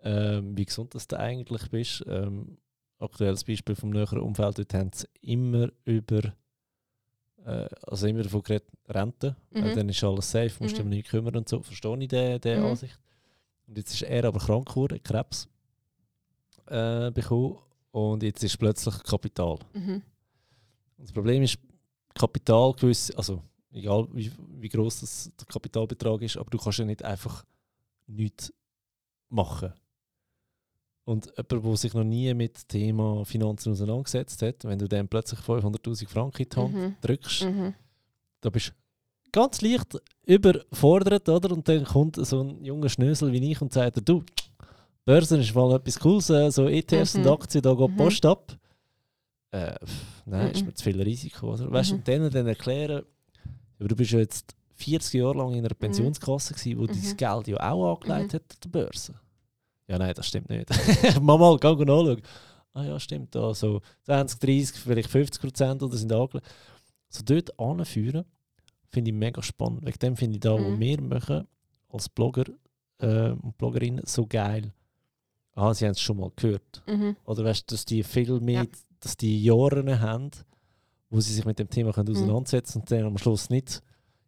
ähm, wie gesund das du eigentlich bist. Ähm, aktuelles Beispiel vom näheren Umfeld, dort haben sie immer über, äh, also immer davon geredet, Rente, mhm. weil dann ist alles safe, musst mhm. dich nicht kümmern und so, verstehe ich diese, mhm. Ansicht. Und jetzt ist er aber krank geworden, Krebs äh, bekommen und jetzt ist plötzlich Kapital. Mhm. Das Problem ist, Kapital gewisse, also egal wie, wie groß das der Kapitalbetrag ist, aber du kannst ja nicht einfach nichts machen. Und jemand, der sich noch nie mit dem Thema Finanzen auseinandergesetzt hat, wenn du dann plötzlich 500'000 Franken in die Hand mhm. drückst, mhm. da bist du ganz leicht überfordert, oder? Und dann kommt so ein junger Schnösel wie ich und sagt du, Börsen ist mal etwas Cooles, äh, so ETFs mhm. und Aktien, da geht mhm. Post ab. Äh, nein, ist mhm. mir zu viel Risiko, oder? Weißt du, mhm. denen dann erklären, aber du bist ja jetzt 40 Jahre lang in einer mhm. Pensionskasse, gewesen, wo mhm. dein Geld ja auch angelegt mhm. hat an der Börse. Ja, nein, das stimmt nicht. Mama, geh mal nachschauen. Ah ja, stimmt. Da so 20, 30, vielleicht 50 Prozent oder sind angelegt. So dort anführen, finde ich mega spannend. Wegen dem finde ich da, mhm. was wir machen als Blogger äh, und Bloggerinnen, so geil. Ah, sie haben es schon mal gehört. Mhm. Oder weißt du, dass die viel mehr, ja. dass die Jahre haben, wo sie sich mit dem Thema können mhm. auseinandersetzen und dann am Schluss nicht,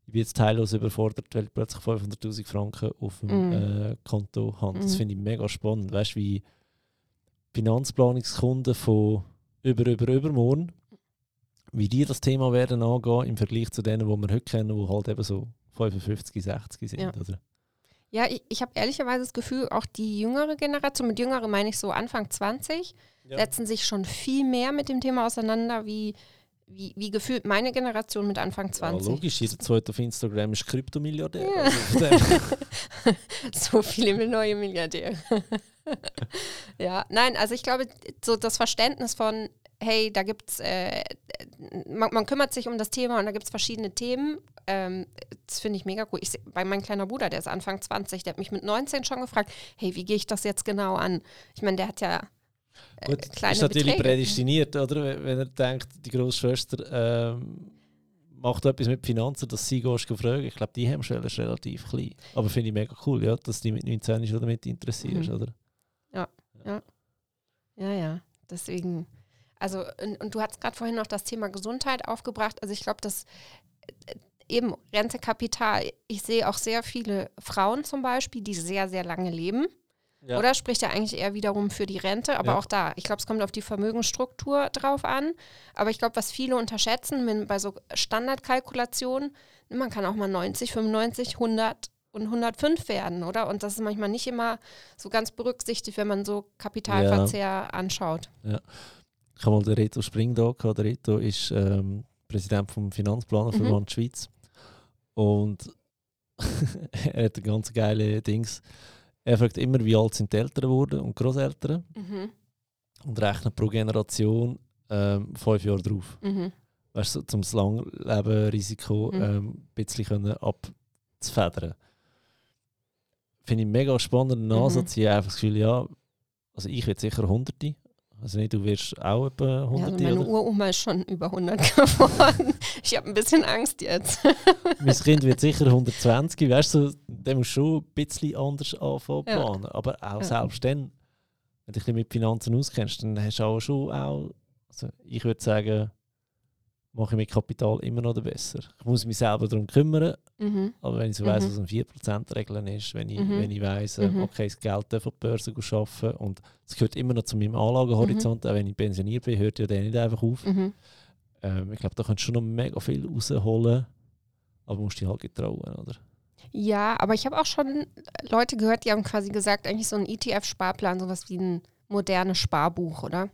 ich bin jetzt teillos überfordert, weil ich plötzlich 500'000 Franken auf dem mhm. äh, Konto habe. Das mhm. finde ich mega spannend. Weißt du, wie Finanzplanungskunden von über, über, übermorgen, wie die das Thema werden angehen im Vergleich zu denen, die wir heute kennen, die halt eben so 55, 60 sind. Ja. Oder? Ja, ich, ich habe ehrlicherweise das Gefühl, auch die jüngere Generation, mit jüngere meine ich so Anfang 20, ja. setzen sich schon viel mehr mit dem Thema auseinander, wie wie, wie gefühlt meine Generation mit Anfang 20. Ja, logisch, jeder zweite auf Instagram ist Kryptomilliardär. Ja. Also so viele neue Milliardäre. ja, nein, also ich glaube, so das Verständnis von, hey, da gibt es, äh, man, man, kümmert sich um das Thema und da gibt es verschiedene Themen. Ähm, das finde ich mega cool. Ich, bei meinem kleiner Bruder, der ist Anfang 20, der hat mich mit 19 schon gefragt, hey, wie gehe ich das jetzt genau an? Ich meine, der hat ja Gut, kleine ist natürlich Beträge. prädestiniert, oder? Wenn er denkt, die Großschwester ähm, macht etwas mit Finanzen, dass sie gehst fragen. Ich glaube, die Hemmschwelle ist relativ klein. Aber finde ich mega cool, ja, dass die mit 19 schon damit interessierst, mhm. oder? Ja, ja. Ja, ja. Deswegen, also, und, und du hast gerade vorhin noch das Thema Gesundheit aufgebracht. Also ich glaube, dass äh, eben Rentekapital, ich sehe auch sehr viele Frauen zum Beispiel, die sehr, sehr lange leben ja. Oder spricht er eigentlich eher wiederum für die Rente? Aber ja. auch da, ich glaube, es kommt auf die Vermögensstruktur drauf an. Aber ich glaube, was viele unterschätzen, wenn bei so Standardkalkulationen, man kann auch mal 90, 95, 100 und 105 werden, oder? Und das ist manchmal nicht immer so ganz berücksichtigt, wenn man so Kapitalverzehr ja. anschaut. Ja. ich habe mal den Reto Spring da gehabt. Der Reto ist ähm, Präsident vom Finanzplanerverband mhm. Schweiz. Und er hat ganz geile Dings. Er fragt immer, wie alt sind die Eltern geworden und Großeltern. Mhm. Und rechnet pro Generation ähm, fünf Jahre drauf. Mhm. Weißt du, um das Langleben-Risiko mhm. ähm, ein bisschen abzufedern. Finde ich einen mega spannenden Ansatz. Mhm. Ich habe einfach das Gefühl, ja, also ich werde sicher Hunderte. Also nicht, du wirst auch etwa 100 ja, also Meine Uroma ist schon über 100 geworden. ich habe ein bisschen Angst jetzt. mein Kind wird sicher 120. Weißt du, der muss schon ein bisschen anders anfangen ja. planen. Aber auch ja. selbst dann, wenn du dich mit Finanzen auskennst, dann hast du auch schon auch, also ich würde sagen, mache ich mit Kapital immer noch besser. Ich muss mich selber darum kümmern, mhm. aber wenn ich so weiss, mhm. was ein 4%-Regeln ist, wenn ich, mhm. wenn ich weiss, äh, mhm. okay, das Geld darf auf die Börse arbeiten und es gehört immer noch zu meinem Anlagehorizont, mhm. auch wenn ich pensioniert bin, hört ja der nicht einfach auf. Mhm. Ähm, ich glaube, da kannst du schon noch mega viel rausholen, aber musst dich halt getrauen, oder? Ja, aber ich habe auch schon Leute gehört, die haben quasi gesagt, eigentlich so ein ETF-Sparplan, sowas wie ein modernes Sparbuch, oder?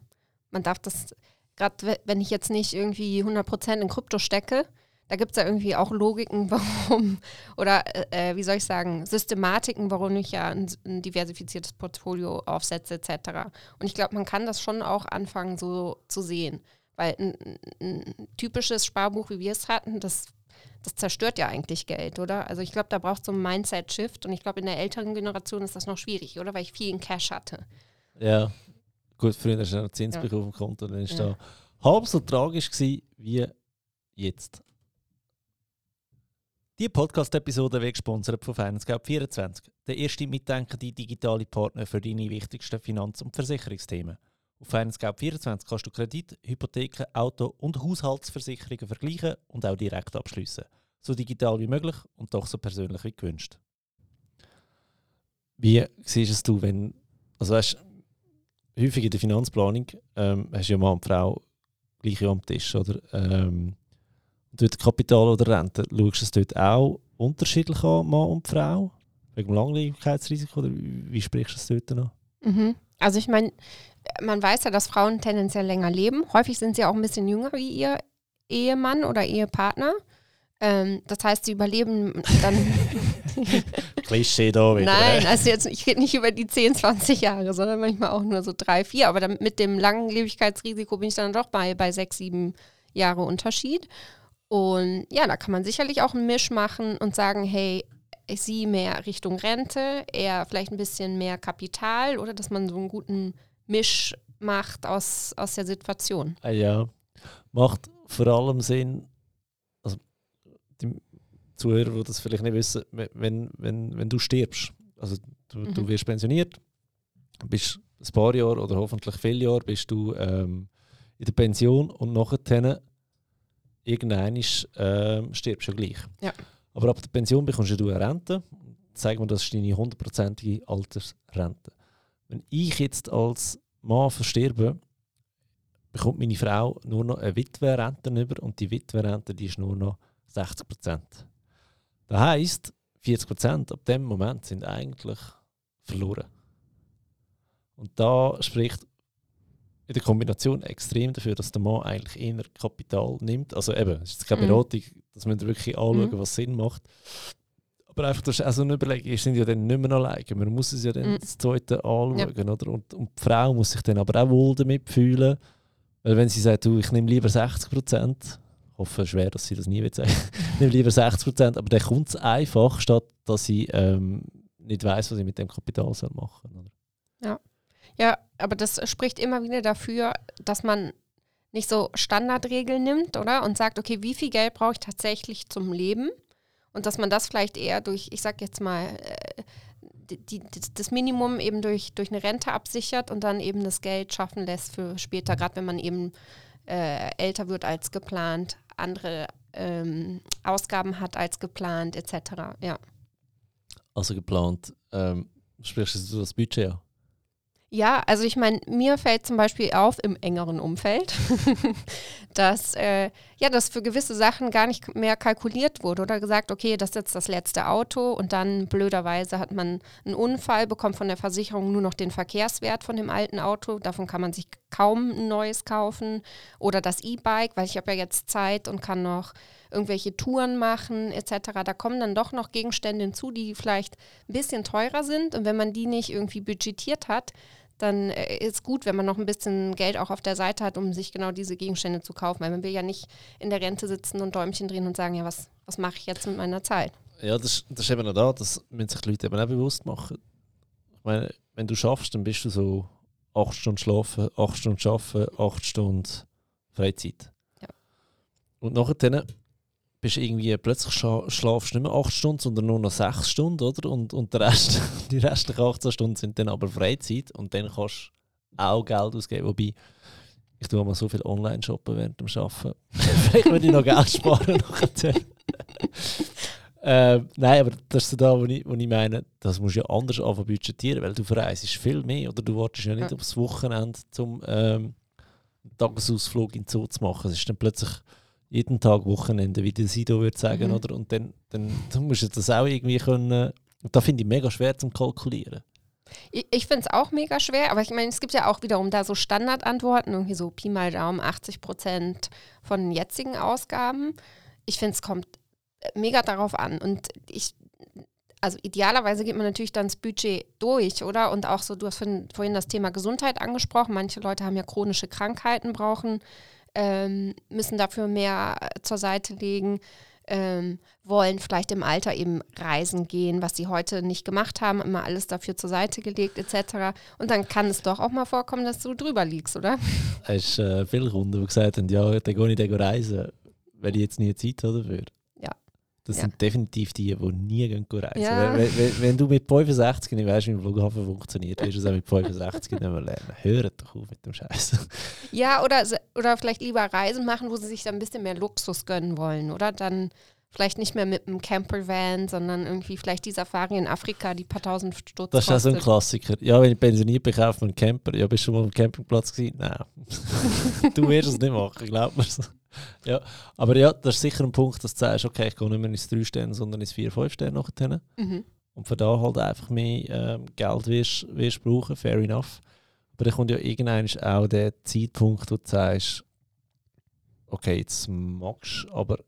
Man darf das gerade wenn ich jetzt nicht irgendwie 100% in Krypto stecke, da gibt es ja irgendwie auch Logiken, warum, oder äh, äh, wie soll ich sagen, Systematiken, warum ich ja ein, ein diversifiziertes Portfolio aufsetze, etc. Und ich glaube, man kann das schon auch anfangen, so zu sehen. Weil ein, ein typisches Sparbuch, wie wir es hatten, das, das zerstört ja eigentlich Geld, oder? Also ich glaube, da braucht es so ein Mindset-Shift und ich glaube, in der älteren Generation ist das noch schwierig, oder? Weil ich viel in Cash hatte. Ja, Gut, früher hast du noch Zins ja. auf dem Konto, dann war ja. da halb so tragisch gewesen, wie jetzt. Die Podcast-Episode wird gesponsert von FinanceGap24, der erste mitdenkende digitale Partner für deine wichtigsten Finanz- und Versicherungsthemen. Auf FinanceGap24 kannst du Kredit, Hypotheken, Auto- und Haushaltsversicherungen vergleichen und auch direkt abschließen. So digital wie möglich und doch so persönlich wie gewünscht. Wie siehst du, wenn, also weißt, häufig in der Finanzplanung ähm, hast du ja Mann und Frau gleich am Tisch, oder? Ähm, dort Kapital oder Rente, schaust du es dort auch unterschiedlich an, Mann und Frau? Wegen dem Langlebigkeitsrisiko oder wie sprichst du es dort noch? Mhm. Also ich meine, man weiß ja, dass Frauen tendenziell länger leben. Häufig sind sie auch ein bisschen jünger wie ihr Ehemann oder Ehepartner. Ähm, das heißt, sie überleben dann. Klischee da wieder. Nein, also jetzt, ich rede nicht über die 10, 20 Jahre, sondern manchmal auch nur so drei, vier. Aber dann, mit dem Langlebigkeitsrisiko bin ich dann doch bei, bei sechs, sieben Jahre Unterschied. Und ja, da kann man sicherlich auch einen Misch machen und sagen, hey, ich sehe mehr Richtung Rente, eher vielleicht ein bisschen mehr Kapital oder dass man so einen guten Misch macht aus, aus der Situation. Ah ja, macht vor allem Sinn, die Zuhörer, die das vielleicht nicht wissen, wenn, wenn, wenn du stirbst, also du, mhm. du wirst pensioniert, bist ein paar Jahre oder hoffentlich viele Jahre bist du ähm, in der Pension und nachher irgendwann ähm, stirbst du ja gleich. Ja. Aber ab der Pension bekommst du eine Rente. Sagen wir, das ist deine hundertprozentige Altersrente. Wenn ich jetzt als Mann versterbe, bekommt meine Frau nur noch eine Witwerrente über und die Witwerrente die ist nur noch 60 Prozent. Das heisst, 40 Prozent ab dem Moment sind eigentlich verloren. Und da spricht in der Kombination extrem dafür, dass der Mann eigentlich eher Kapital nimmt. Also eben, es ist keine mhm. Beratung, dass man wirklich anschauen, mhm. was Sinn macht. Aber einfach, das ist also eine Überlegung, wir sind ja dann nicht mehr alleine. Man muss es ja dann mhm. das Zweite anschauen. Ja. Oder? Und, und die Frau muss sich dann aber auch wohl damit fühlen. Weil wenn sie sagt, du, ich nehme lieber 60 Prozent, hoffe schwer, dass sie das nie wird sagen. ich nehme lieber 60 Prozent, aber dann kommt es einfach, statt dass sie ähm, nicht weiß, was sie mit dem Kapital soll machen soll. Ja. ja, aber das spricht immer wieder dafür, dass man nicht so Standardregeln nimmt, oder? Und sagt, okay, wie viel Geld brauche ich tatsächlich zum Leben? Und dass man das vielleicht eher durch, ich sag jetzt mal, äh, die, die, das Minimum eben durch, durch eine Rente absichert und dann eben das Geld schaffen lässt für später, gerade wenn man eben äh, älter wird als geplant, andere ähm, Ausgaben hat als geplant, etc. Ja. Also geplant, ähm, sprichst du das Budget an? Ja, also ich meine, mir fällt zum Beispiel auf im engeren Umfeld, dass, äh, ja, dass für gewisse Sachen gar nicht mehr kalkuliert wurde oder gesagt, okay, das ist jetzt das letzte Auto und dann blöderweise hat man einen Unfall, bekommt von der Versicherung nur noch den Verkehrswert von dem alten Auto. Davon kann man sich kaum ein neues kaufen. Oder das E-Bike, weil ich habe ja jetzt Zeit und kann noch irgendwelche Touren machen etc. Da kommen dann doch noch Gegenstände hinzu, die vielleicht ein bisschen teurer sind. Und wenn man die nicht irgendwie budgetiert hat, dann äh, ist gut, wenn man noch ein bisschen Geld auch auf der Seite hat, um sich genau diese Gegenstände zu kaufen. Weil man will ja nicht in der Rente sitzen und Däumchen drehen und sagen, ja, was, was mache ich jetzt mit meiner Zeit? Ja, das, das ist eben noch da, das müssen sich die Leute eben auch bewusst machen. Ich meine, wenn du schaffst, dann bist du so acht Stunden schlafen, acht Stunden arbeiten, acht Stunden Freizeit. Ja. Und nachher bist irgendwie plötzlich schlafst du nicht mehr acht Stunden, sondern nur noch sechs Stunden, oder? Und, und der Rest, die restlichen 18 Stunden sind dann aber Freizeit und dann kannst du auch Geld ausgeben. Wobei, ich tue mal so viel online shoppen während dem Arbeiten. Vielleicht würde ich noch Geld sparen äh, nein, aber das ist so da, wo ich, wo ich meine, das musst du ja anders anfangen budgetieren, weil du verreist viel mehr, oder du wartest ja nicht ja. aufs Wochenende, um ähm, einen Tagesausflug in den Zoo zu machen. Es ist dann plötzlich jeden Tag Wochenende, wie der Sido würde sagen, mhm. oder? Und dann, dann, musst du das auch irgendwie können. Und da finde ich mega schwer zum Kalkulieren. Ich, ich finde es auch mega schwer, aber ich meine, es gibt ja auch wiederum da so Standardantworten, irgendwie so Pi mal Daumen, 80 Prozent von den jetzigen Ausgaben. Ich finde, es kommt mega darauf an. Und ich, also idealerweise geht man natürlich dann das Budget durch, oder? Und auch so, du hast vorhin das Thema Gesundheit angesprochen. Manche Leute haben ja chronische Krankheiten, brauchen ähm, müssen dafür mehr zur Seite legen, ähm, wollen vielleicht im Alter eben reisen gehen, was sie heute nicht gemacht haben, immer alles dafür zur Seite gelegt etc. Und dann kann es doch auch mal vorkommen, dass du drüber liegst, oder? Ist äh, viele Kunden, die gesagt haben, ja, dann gehe ich dann reisen, weil ich jetzt nie Zeit habe dafür. Das ja. sind definitiv die, die nie gehen reisen. Ja. Wenn, wenn, wenn, du mit 65 nicht weißt, wie ein Flughafen funktioniert, wirst du es auch mit 65 nicht mehr lernen. Hört doch auf mit dem Scheiß. Ja, oder, oder vielleicht lieber Reisen machen, wo sie sich dann ein bisschen mehr Luxus gönnen wollen, oder? Dann vielleicht nicht mehr mit einem Campervan, sondern irgendwie vielleicht die Safari in Afrika, die paar tausend Stutz Das ist ja so ein Klassiker. Ja, wenn ich pensioniert bin, kaufe ich einen Camper. Ja, bist du schon mal am Campingplatz gewesen? Nein. du wirst es nicht machen, glaub mir ja, aber ja, das ist sicher ein Punkt, dass du sagst, okay, ich gehe nicht mehr ins 3 Sterne, sondern ins 4, 5 Sterne nachher. Mhm. Und für da halt einfach mehr ähm, Geld wirst, wirst brauchen, fair enough. Aber dann kommt ja irgendwann auch der Zeitpunkt, wo du sagst, okay, jetzt magst du aber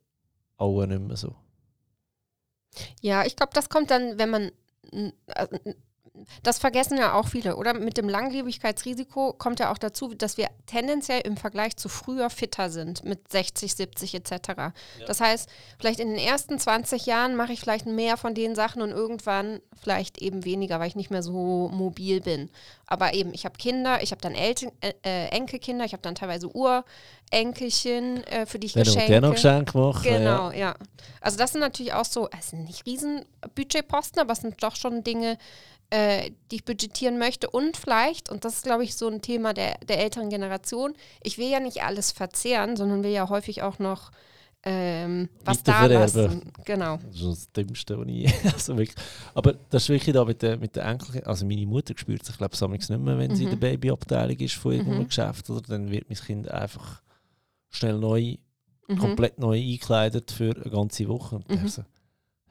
auch nicht mehr so. Ja, ich glaube, das kommt dann, wenn man das vergessen ja auch viele, oder? Mit dem Langlebigkeitsrisiko kommt ja auch dazu, dass wir tendenziell im Vergleich zu früher fitter sind, mit 60, 70 etc. Ja. Das heißt, vielleicht in den ersten 20 Jahren mache ich vielleicht mehr von den Sachen und irgendwann vielleicht eben weniger, weil ich nicht mehr so mobil bin. Aber eben, ich habe Kinder, ich habe dann Elten, äh, äh, Enkelkinder, ich habe dann teilweise Urenkelchen, äh, für die ich Wenn Geschenke. Wenn Geschenk machen. Genau, ja. ja. Also das sind natürlich auch so, es sind nicht riesen Budgetposten, aber es sind doch schon Dinge, äh, die ich budgetieren möchte. Und vielleicht, und das ist, glaube ich, so ein Thema der, der älteren Generation, ich will ja nicht alles verzehren, sondern will ja häufig auch noch ähm, was da lassen. Genau. Das ist das Dümmste, was ich also wirklich, Aber das ist wirklich da mit der, mit der Enkel, also meine Mutter spürt sich, glaube ich, nicht mehr, wenn mhm. sie in der mhm. Babyabteilung ist von irgendeinem mhm. Geschäft, oder dann wird mein Kind einfach schnell neu, mhm. komplett neu eingekleidet für eine ganze Woche. Und mhm. so,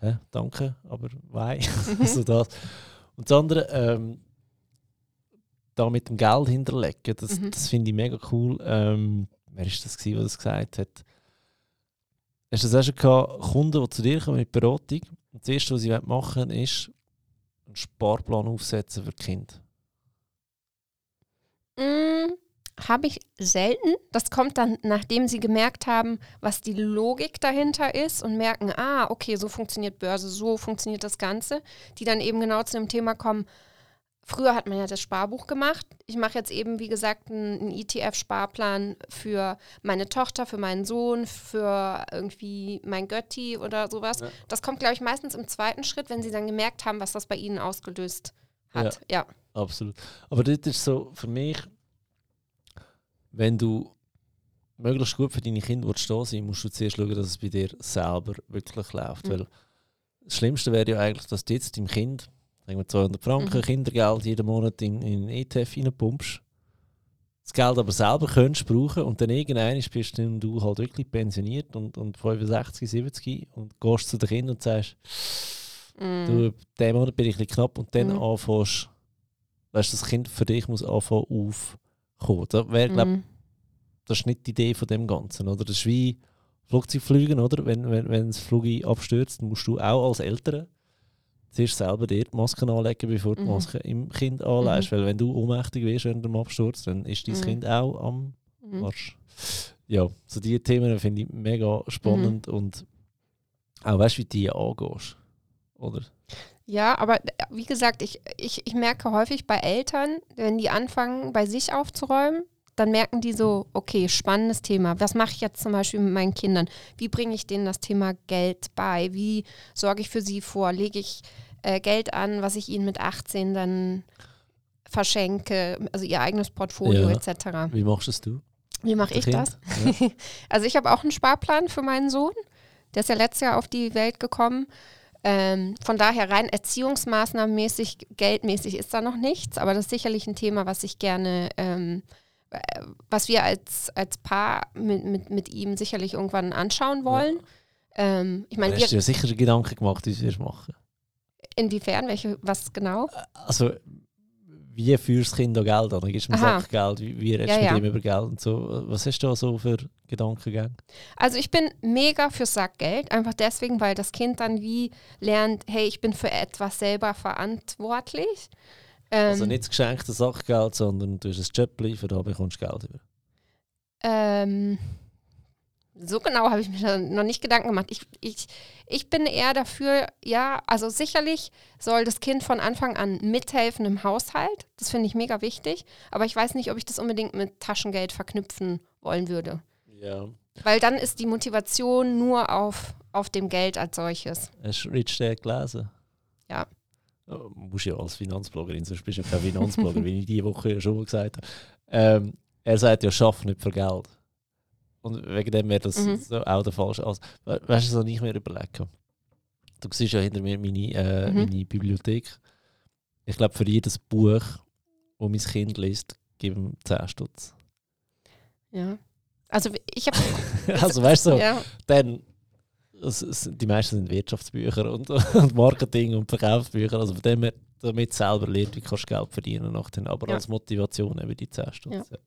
hä, danke, aber why? also das. Und das andere, ähm, da mit dem Geld hinterlegen, das, mhm. das finde ich mega cool. Ähm, wer ist das, gewesen, der das gesagt hat? Hast du das auch schon gehabt, Kunden, die zu dir kommen mit Beratung und das Erste, was sie machen wollen, ist einen Sparplan aufsetzen für die Kinder? Mm, habe ich selten. Das kommt dann, nachdem sie gemerkt haben, was die Logik dahinter ist und merken, ah, okay, so funktioniert Börse, so funktioniert das Ganze, die dann eben genau zu dem Thema kommen. Früher hat man ja das Sparbuch gemacht. Ich mache jetzt eben, wie gesagt, einen, ETF-Sparplan für meine Tochter, für meinen Sohn, für irgendwie mein Götti oder sowas. Ja. Das kommt, glaube ich, meistens im zweiten Schritt, wenn sie dann gemerkt haben, was das bei ihnen ausgelöst hat. Ja, ja. absolut. Aber das ist so für mich wenn du möglichst gut für deine Kinder stehen sein musst du zuerst schauen, dass es bei dir selber wirklich läuft. Mhm. Weil das Schlimmste wäre ja eigentlich, dass du jetzt deinem Kind sagen wir 200 Franken mhm. Kindergeld jeden Monat in, in ETF reinpumpst. das Geld aber selber könntest brauchen und dann irgendwann bist du halt wirklich pensioniert und, und 65, 70 und gehst zu den Kindern und sagst, mm. du, diesen Monat bin ich ein bisschen knapp und dann mm. anfängst, weißt du, das Kind für dich muss anfangen aufkommen. Das wäre, glaube mm. das ist nicht die Idee von dem Ganzen, oder? Das ist wie Flugzeugfliegen, oder? Wenn, wenn, wenn das Flugzeug abstürzt, musst du auch als Eltern zuerst selber dir die Masken anlegen, bevor du die mhm. Maske im Kind anlegst. Mhm. Weil wenn du ohnmächtig wirst während dem Absturz, dann ist dein mhm. Kind auch am mhm. Arsch. Ja, so diese Themen finde ich mega spannend mhm. und auch weißt du, wie du die angehst, oder? Ja, aber äh, wie gesagt, ich, ich, ich merke häufig bei Eltern, wenn die anfangen, bei sich aufzuräumen, dann merken die so, okay, spannendes Thema. Was mache ich jetzt zum Beispiel mit meinen Kindern? Wie bringe ich denen das Thema Geld bei? Wie sorge ich für sie vor? Lege ich äh, Geld an, was ich ihnen mit 18 dann verschenke, also ihr eigenes Portfolio ja. etc. Wie machst du Wie mache ich das? Ja. also ich habe auch einen Sparplan für meinen Sohn. Der ist ja letztes Jahr auf die Welt gekommen. Ähm, von daher rein erziehungsmaßnahmenmäßig, geldmäßig ist da noch nichts, aber das ist sicherlich ein Thema, was ich gerne, ähm, äh, was wir als, als Paar mit, mit, mit ihm sicherlich irgendwann anschauen wollen. Ja. Ähm, ich meine, du hast dir sicher Gedanken gemacht, wie wir es machen. Inwiefern? Welche, was genau? Also, wie führst Kind an Geld an? Dann gibst du ihm Sackgeld, wie, wie redest du ja, mit ja. ihm über Geld und so. Was hast du da so für Gedankengänge? Also ich bin mega für Sackgeld, einfach deswegen, weil das Kind dann wie lernt, hey, ich bin für etwas selber verantwortlich. Ähm, also nicht das geschenkte Sackgeld, sondern du hast ein Job, für da bekommst du Geld über. Ähm, so genau habe ich mir noch nicht Gedanken gemacht. Ich, ich, ich bin eher dafür, ja, also sicherlich soll das Kind von Anfang an mithelfen im Haushalt. Das finde ich mega wichtig. Aber ich weiß nicht, ob ich das unbedingt mit Taschengeld verknüpfen wollen würde. Ja. Weil dann ist die Motivation nur auf, auf dem Geld als solches. Hast du gelesen? Ja. Oh, musst ja als Finanzbloggerin, sonst bist du kein Finanzblogger, wie ich diese Woche schon mal gesagt habe. Ähm, er sagt ja, schaff nicht für Geld. Und wegen dem wäre das mhm. so auch der falsche Ansatz. Weißt du, was ich mir überlegt habe? Du siehst ja hinter mir meine, äh, mhm. meine Bibliothek. Ich glaube, für jedes Buch, das mein Kind liest, geben 10 Stutz. Ja. Also ich habe. also weißt du, so, ja. dann. Die meisten sind Wirtschaftsbücher und, und Marketing und Verkaufsbücher. Also von dem her, damit selber lernt, wie kannst du Geld verdienen nachdem, aber ja. als Motivation eben die 10 Stutz. Ja. ja.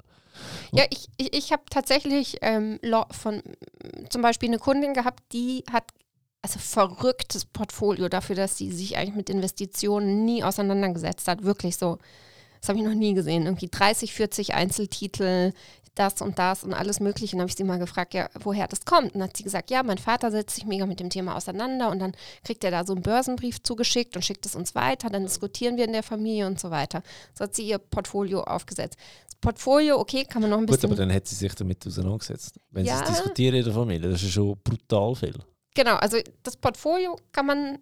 Ja, ich, ich, ich habe tatsächlich ähm, von zum Beispiel eine Kundin gehabt, die hat also verrücktes Portfolio dafür, dass sie sich eigentlich mit Investitionen nie auseinandergesetzt hat. Wirklich so. Das habe ich noch nie gesehen. Irgendwie 30, 40 Einzeltitel, das und das und alles Mögliche. Und habe ich sie mal gefragt, ja, woher das kommt. Und dann hat sie gesagt, ja, mein Vater setzt sich mega mit dem Thema auseinander und dann kriegt er da so einen Börsenbrief zugeschickt und schickt es uns weiter. Dann diskutieren wir in der Familie und so weiter. So hat sie ihr Portfolio aufgesetzt. Portfolio, okay, kann man noch ein bisschen. Gut, aber dann hätte sie sich damit auseinandergesetzt. Wenn ja. sie es diskutieren in der Familie, das ist schon brutal viel. Genau, also das Portfolio kann man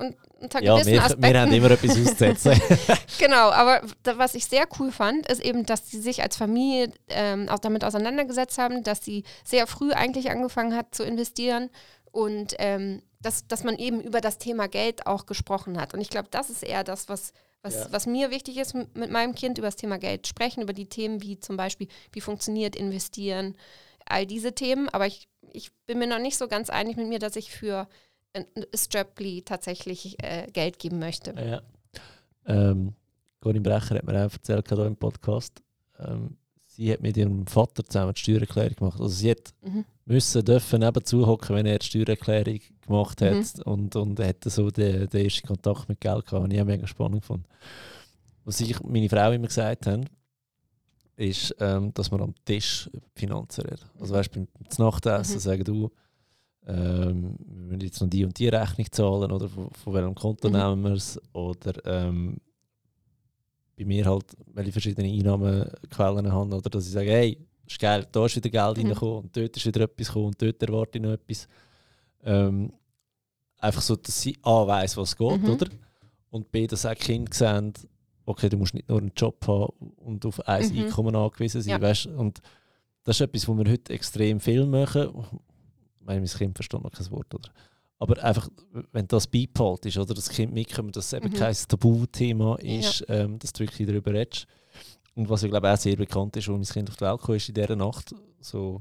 und unter ja, gewissen wir, Aspekten. Wir haben immer etwas auszusetzen. genau, aber was ich sehr cool fand, ist eben, dass sie sich als Familie ähm, auch damit auseinandergesetzt haben, dass sie sehr früh eigentlich angefangen hat zu investieren und ähm, dass, dass man eben über das Thema Geld auch gesprochen hat. Und ich glaube, das ist eher das, was, was, ja. was mir wichtig ist, mit meinem Kind über das Thema Geld sprechen, über die Themen wie zum Beispiel, wie funktioniert investieren, all diese Themen. Aber ich, ich bin mir noch nicht so ganz einig mit mir, dass ich für Straply tatsächlich äh, Geld geben möchte. Ja. Ähm, Corinne Brecher hat mir auch erzählt hier im Podcast, ähm, sie hat mit ihrem Vater zusammen die Steuererklärung gemacht. Also sie hat mhm. müssen, dürfen nebenzu hocken, wenn er die Steuererklärung gemacht hat mhm. und, und hat so den, den ersten Kontakt mit Geld gehabt, was ich mega spannend fand. Was ich meine Frau immer gesagt haben, ist, ähm, dass man am Tisch über Finanzen redet. Also weißt du, beim Nachtessen mhm. sagen du, ähm, wir müssen jetzt noch die und die Rechnung zahlen oder von, von welchem Konto mhm. nehmen wir es oder ähm, bei mir halt, weil ich verschiedene Einnahmequellen habe oder dass ich sage, hey, ist geil, da ist wieder Geld mhm. reingekommen und dort ist wieder etwas gekommen und dort erwarte ich noch etwas. Ähm, einfach so, dass sie A weiss, was geht, mhm. oder? Und B, dass auch Kinder sehen, okay, du musst nicht nur einen Job haben und auf ein mhm. Einkommen angewiesen sein, ja. weißt? Und das ist etwas, was wir heute extrem viel machen, meine, mein Kind versteht noch kein Wort, oder? Aber einfach, wenn das beipalt ist, oder das Kind mitkommt, dass es eben mhm. kein Tabuthema ist, ja. ähm, dass du wirklich darüber redest. und was ich glaube auch sehr bekannt ist, als mein Kind auf die Welt kam, ist in dieser Nacht so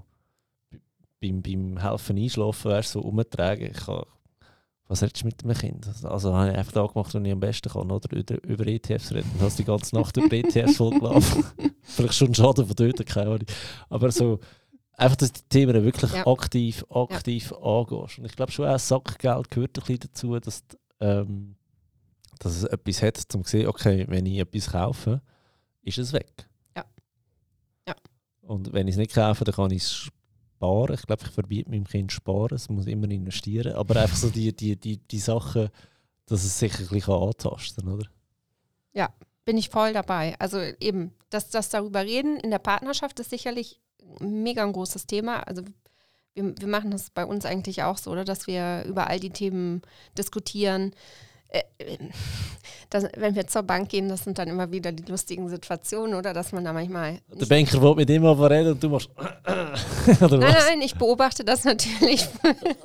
beim, beim Helfen einschlafen, weißt, so umtragen. Ich habe, was redest du mit dem Kind? Also habe ich einfach da gemacht, was ich am besten kann, oder? Über, über ETFs reden. Und hast die ganze Nacht über ETFs vollgelaufen. Vielleicht schon Schaden von dort, keine Ahnung. Aber so, einfach, dass die Themen wirklich ja. aktiv, aktiv ja. angehst. Und ich glaube schon auch Sackgeld gehört ein bisschen dazu, dass, ähm, dass es etwas hat, um zu sehen, okay, wenn ich etwas kaufe, ist es weg. Ja. ja. Und wenn ich es nicht kaufe, dann kann ich es sparen. Ich glaube, ich verbiete meinem Kind sparen, es muss immer investieren. Aber einfach so die, die, die, die Sachen, dass es sich ein bisschen antasten kann, oder? Ja, bin ich voll dabei. Also eben, dass das darüber reden in der Partnerschaft ist sicherlich mega ein großes Thema. Also wir, wir machen das bei uns eigentlich auch so, oder? dass wir über all die Themen diskutieren. Äh, das, wenn wir zur Bank gehen, das sind dann immer wieder die lustigen Situationen, oder dass man da manchmal. Der Banker will mit ihm aber reden und du machst. nein, nein, ich beobachte das natürlich.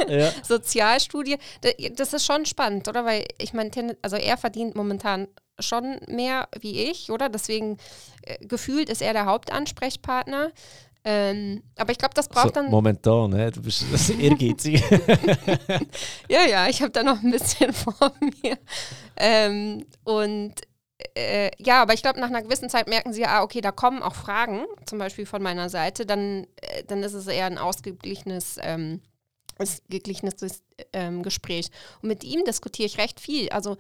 ja. Sozialstudie. Das ist schon spannend, oder? Weil ich meine, also er verdient momentan schon mehr wie ich, oder? Deswegen äh, gefühlt ist er der Hauptansprechpartner. Ähm, aber ich glaube, das braucht so, dann. Momentan, ne? du bist ehrgeizig. ja, ja, ich habe da noch ein bisschen vor mir. Ähm, und äh, ja, aber ich glaube, nach einer gewissen Zeit merken sie, ah, okay, da kommen auch Fragen, zum Beispiel von meiner Seite, dann, äh, dann ist es eher ein ausgeglichenes, ähm, ausgeglichenes ähm, Gespräch. Und mit ihm diskutiere ich recht viel. Also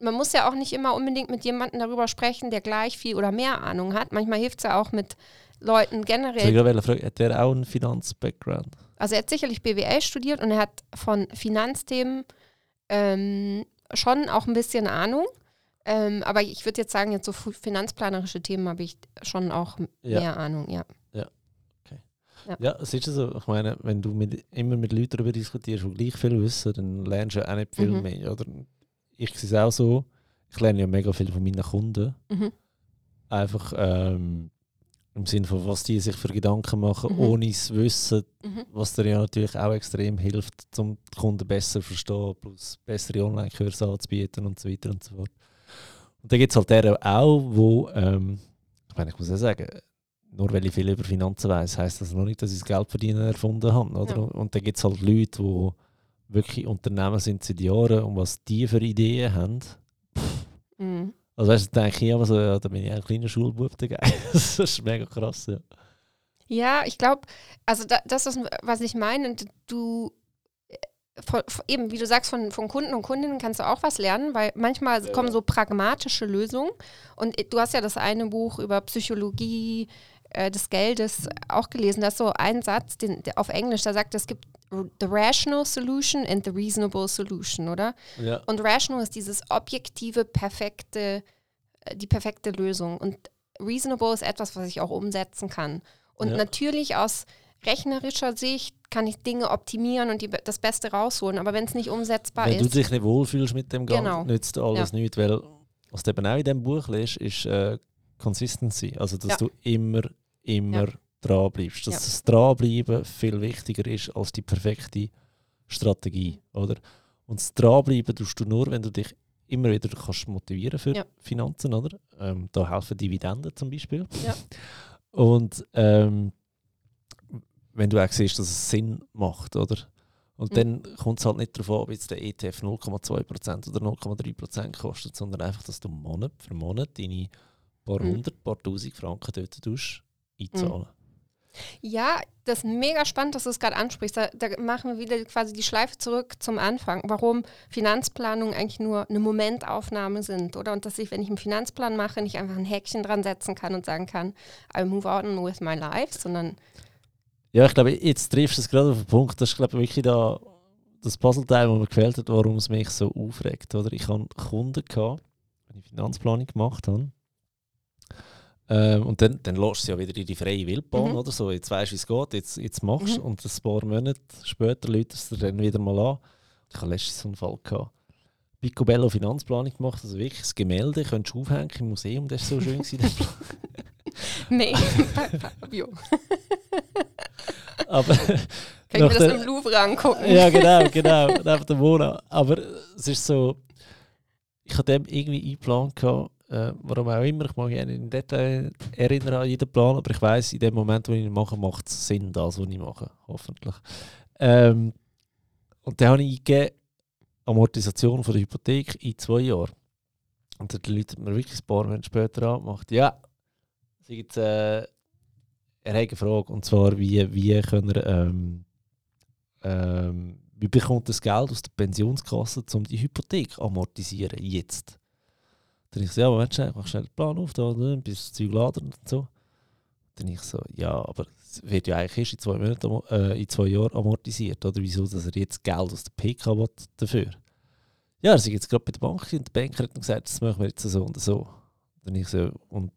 man muss ja auch nicht immer unbedingt mit jemandem darüber sprechen, der gleich viel oder mehr Ahnung hat. Manchmal hilft es ja auch mit Leuten generell. Ich fragen, hat er auch einen Finanz-Background? Also er hat sicherlich BWL studiert und er hat von Finanzthemen ähm, schon auch ein bisschen Ahnung. Ähm, aber ich würde jetzt sagen, jetzt so finanzplanerische Themen habe ich schon auch ja. mehr Ahnung, ja. Ja, okay. Ja, ja es ist so. Ich meine, wenn du mit, immer mit Leuten darüber diskutierst, die gleich viel wissen, dann lernst du auch nicht viel mhm. mehr. Oder? Ich sehe es auch so, ich lerne ja mega viel von meinen Kunden. Mhm. Einfach, ähm, im Sinne von, was die sich für Gedanken machen, mhm. ohne es wissen, mhm. was dir ja natürlich auch extrem hilft, um die Kunden besser zu verstehen, plus bessere Online-Kurse anzubieten und so weiter und so fort. Und dann gibt es halt der auch, wo, ähm, ich meine, ich muss ja sagen, nur weil ich viel über Finanzen weiß, heißt das noch nicht, dass ich das Geld verdienen erfunden habe. Oder? Ja. Und dann gibt es halt Leute, die wirklich Unternehmen sind seit Jahren und was die für Ideen haben. Mhm also weißt du, denke ich immer so, ja, da bin ich ein kleiner Schulbub dabei. das ist mega krass, ja. Ja, ich glaube, also da, das ist, was ich meine. Du, äh, von, eben, wie du sagst, von, von Kunden und Kundinnen kannst du auch was lernen, weil manchmal ja. kommen so pragmatische Lösungen. Und du hast ja das eine Buch über Psychologie äh, des Geldes auch gelesen. Da ist so ein Satz den, der auf Englisch, da sagt, es gibt the rational solution and the reasonable solution, oder? Ja. Und rational ist dieses objektive, perfekte, äh, die perfekte Lösung. Und reasonable ist etwas, was ich auch umsetzen kann. Und ja. natürlich aus rechnerischer Sicht kann ich Dinge optimieren und die, das Beste rausholen. Aber wenn es nicht umsetzbar wenn ist. Wenn du dich nicht wohlfühlst mit dem Gang, genau. nützt alles ja. nichts. Weil, was du eben auch in diesem Buch liest, ist äh, Consistency. Also, dass ja. du immer, immer dran bleibst. Dass ja. das Dranbleiben viel wichtiger ist als die perfekte Strategie. Oder? Und das Dranbleiben tust du nur, wenn du dich immer wieder kannst motivieren für ja. Finanzen. Oder? Ähm, da helfen Dividenden zum Beispiel. Ja. Und ähm, wenn du auch siehst, dass es Sinn macht. Oder? Und mhm. dann kommt es halt nicht darauf an, ob jetzt der ETF 0,2% oder 0,3% kostet, sondern einfach, dass du Monat für Monat deine paar mhm. hundert, paar tausend Franken dort tust, einzahlen. Mhm. Ja, das ist mega spannend, dass du es gerade ansprichst. Da, da, machen wir wieder quasi die Schleife zurück zum Anfang, warum Finanzplanungen eigentlich nur eine Momentaufnahme sind, oder? Und dass ich, wenn ich einen Finanzplan mache, nicht einfach ein Häkchen dran setzen kann und sagen kann, I move on with my life, sondern. Ja, ich glaube, jetzt triffst du es gerade auf den Punkt. Das ist, glaube ich, wirklich da das Puzzleteil, das mir gefällt hat, warum es mich so aufregt. Oder? Ich hatte Kunden, gehabt, wenn ich Finanzplanung gemacht habe ähm, und dann, dann lässt du ja wieder in die freie Wildbahn mhm. oder so. Jetzt weißt du, wie es geht, jetzt, jetzt machst du mhm. und ein paar Monate später läutest du dann wieder mal an. Ich hatte letztens so einen Fall. Gehabt. Picobello Finanzplanung gemacht, also wirklich das Gemälde könntest du aufhängen im Museum, das ist so schön Nein, Fabio. Aber Kann ich mir das der, im Louvre angucken? ja, genau, genau, neben der Wohnung. Aber es ist so, ich hatte dem irgendwie eingeplant, Äh, warum auch immer, ich mag mich nicht in Detail erinnern an jeden Plan, aber ich weiß, in dem Moment, wo ich ihn mache, macht es Sinn, das, was ich mache, hoffentlich. Ähm, und dann habe ich eingegeben, Amortisation von der Hypothek in zwei Jahren. Und dann läutet mir wirklich ein paar Monate später an macht, ja, jetzt, äh, er hat Frage, und zwar, wie, wie können wir, ähm, ähm, wie bekommt das Geld aus der Pensionskasse, um die Hypothek amortisieren, jetzt? Dann ich so, ja, Moment schnell, mach schnell den Plan auf, da, da bis das Zeug laden und so. Dann ich so, ja, aber es wird ja eigentlich erst in zwei, Monaten, äh, in zwei Jahren amortisiert, oder wieso, dass er jetzt Geld aus der PK will dafür? Ja, er ist jetzt gerade bei der Bank und der Banker hat gesagt, das machen wir jetzt so und so. Dann ich so, und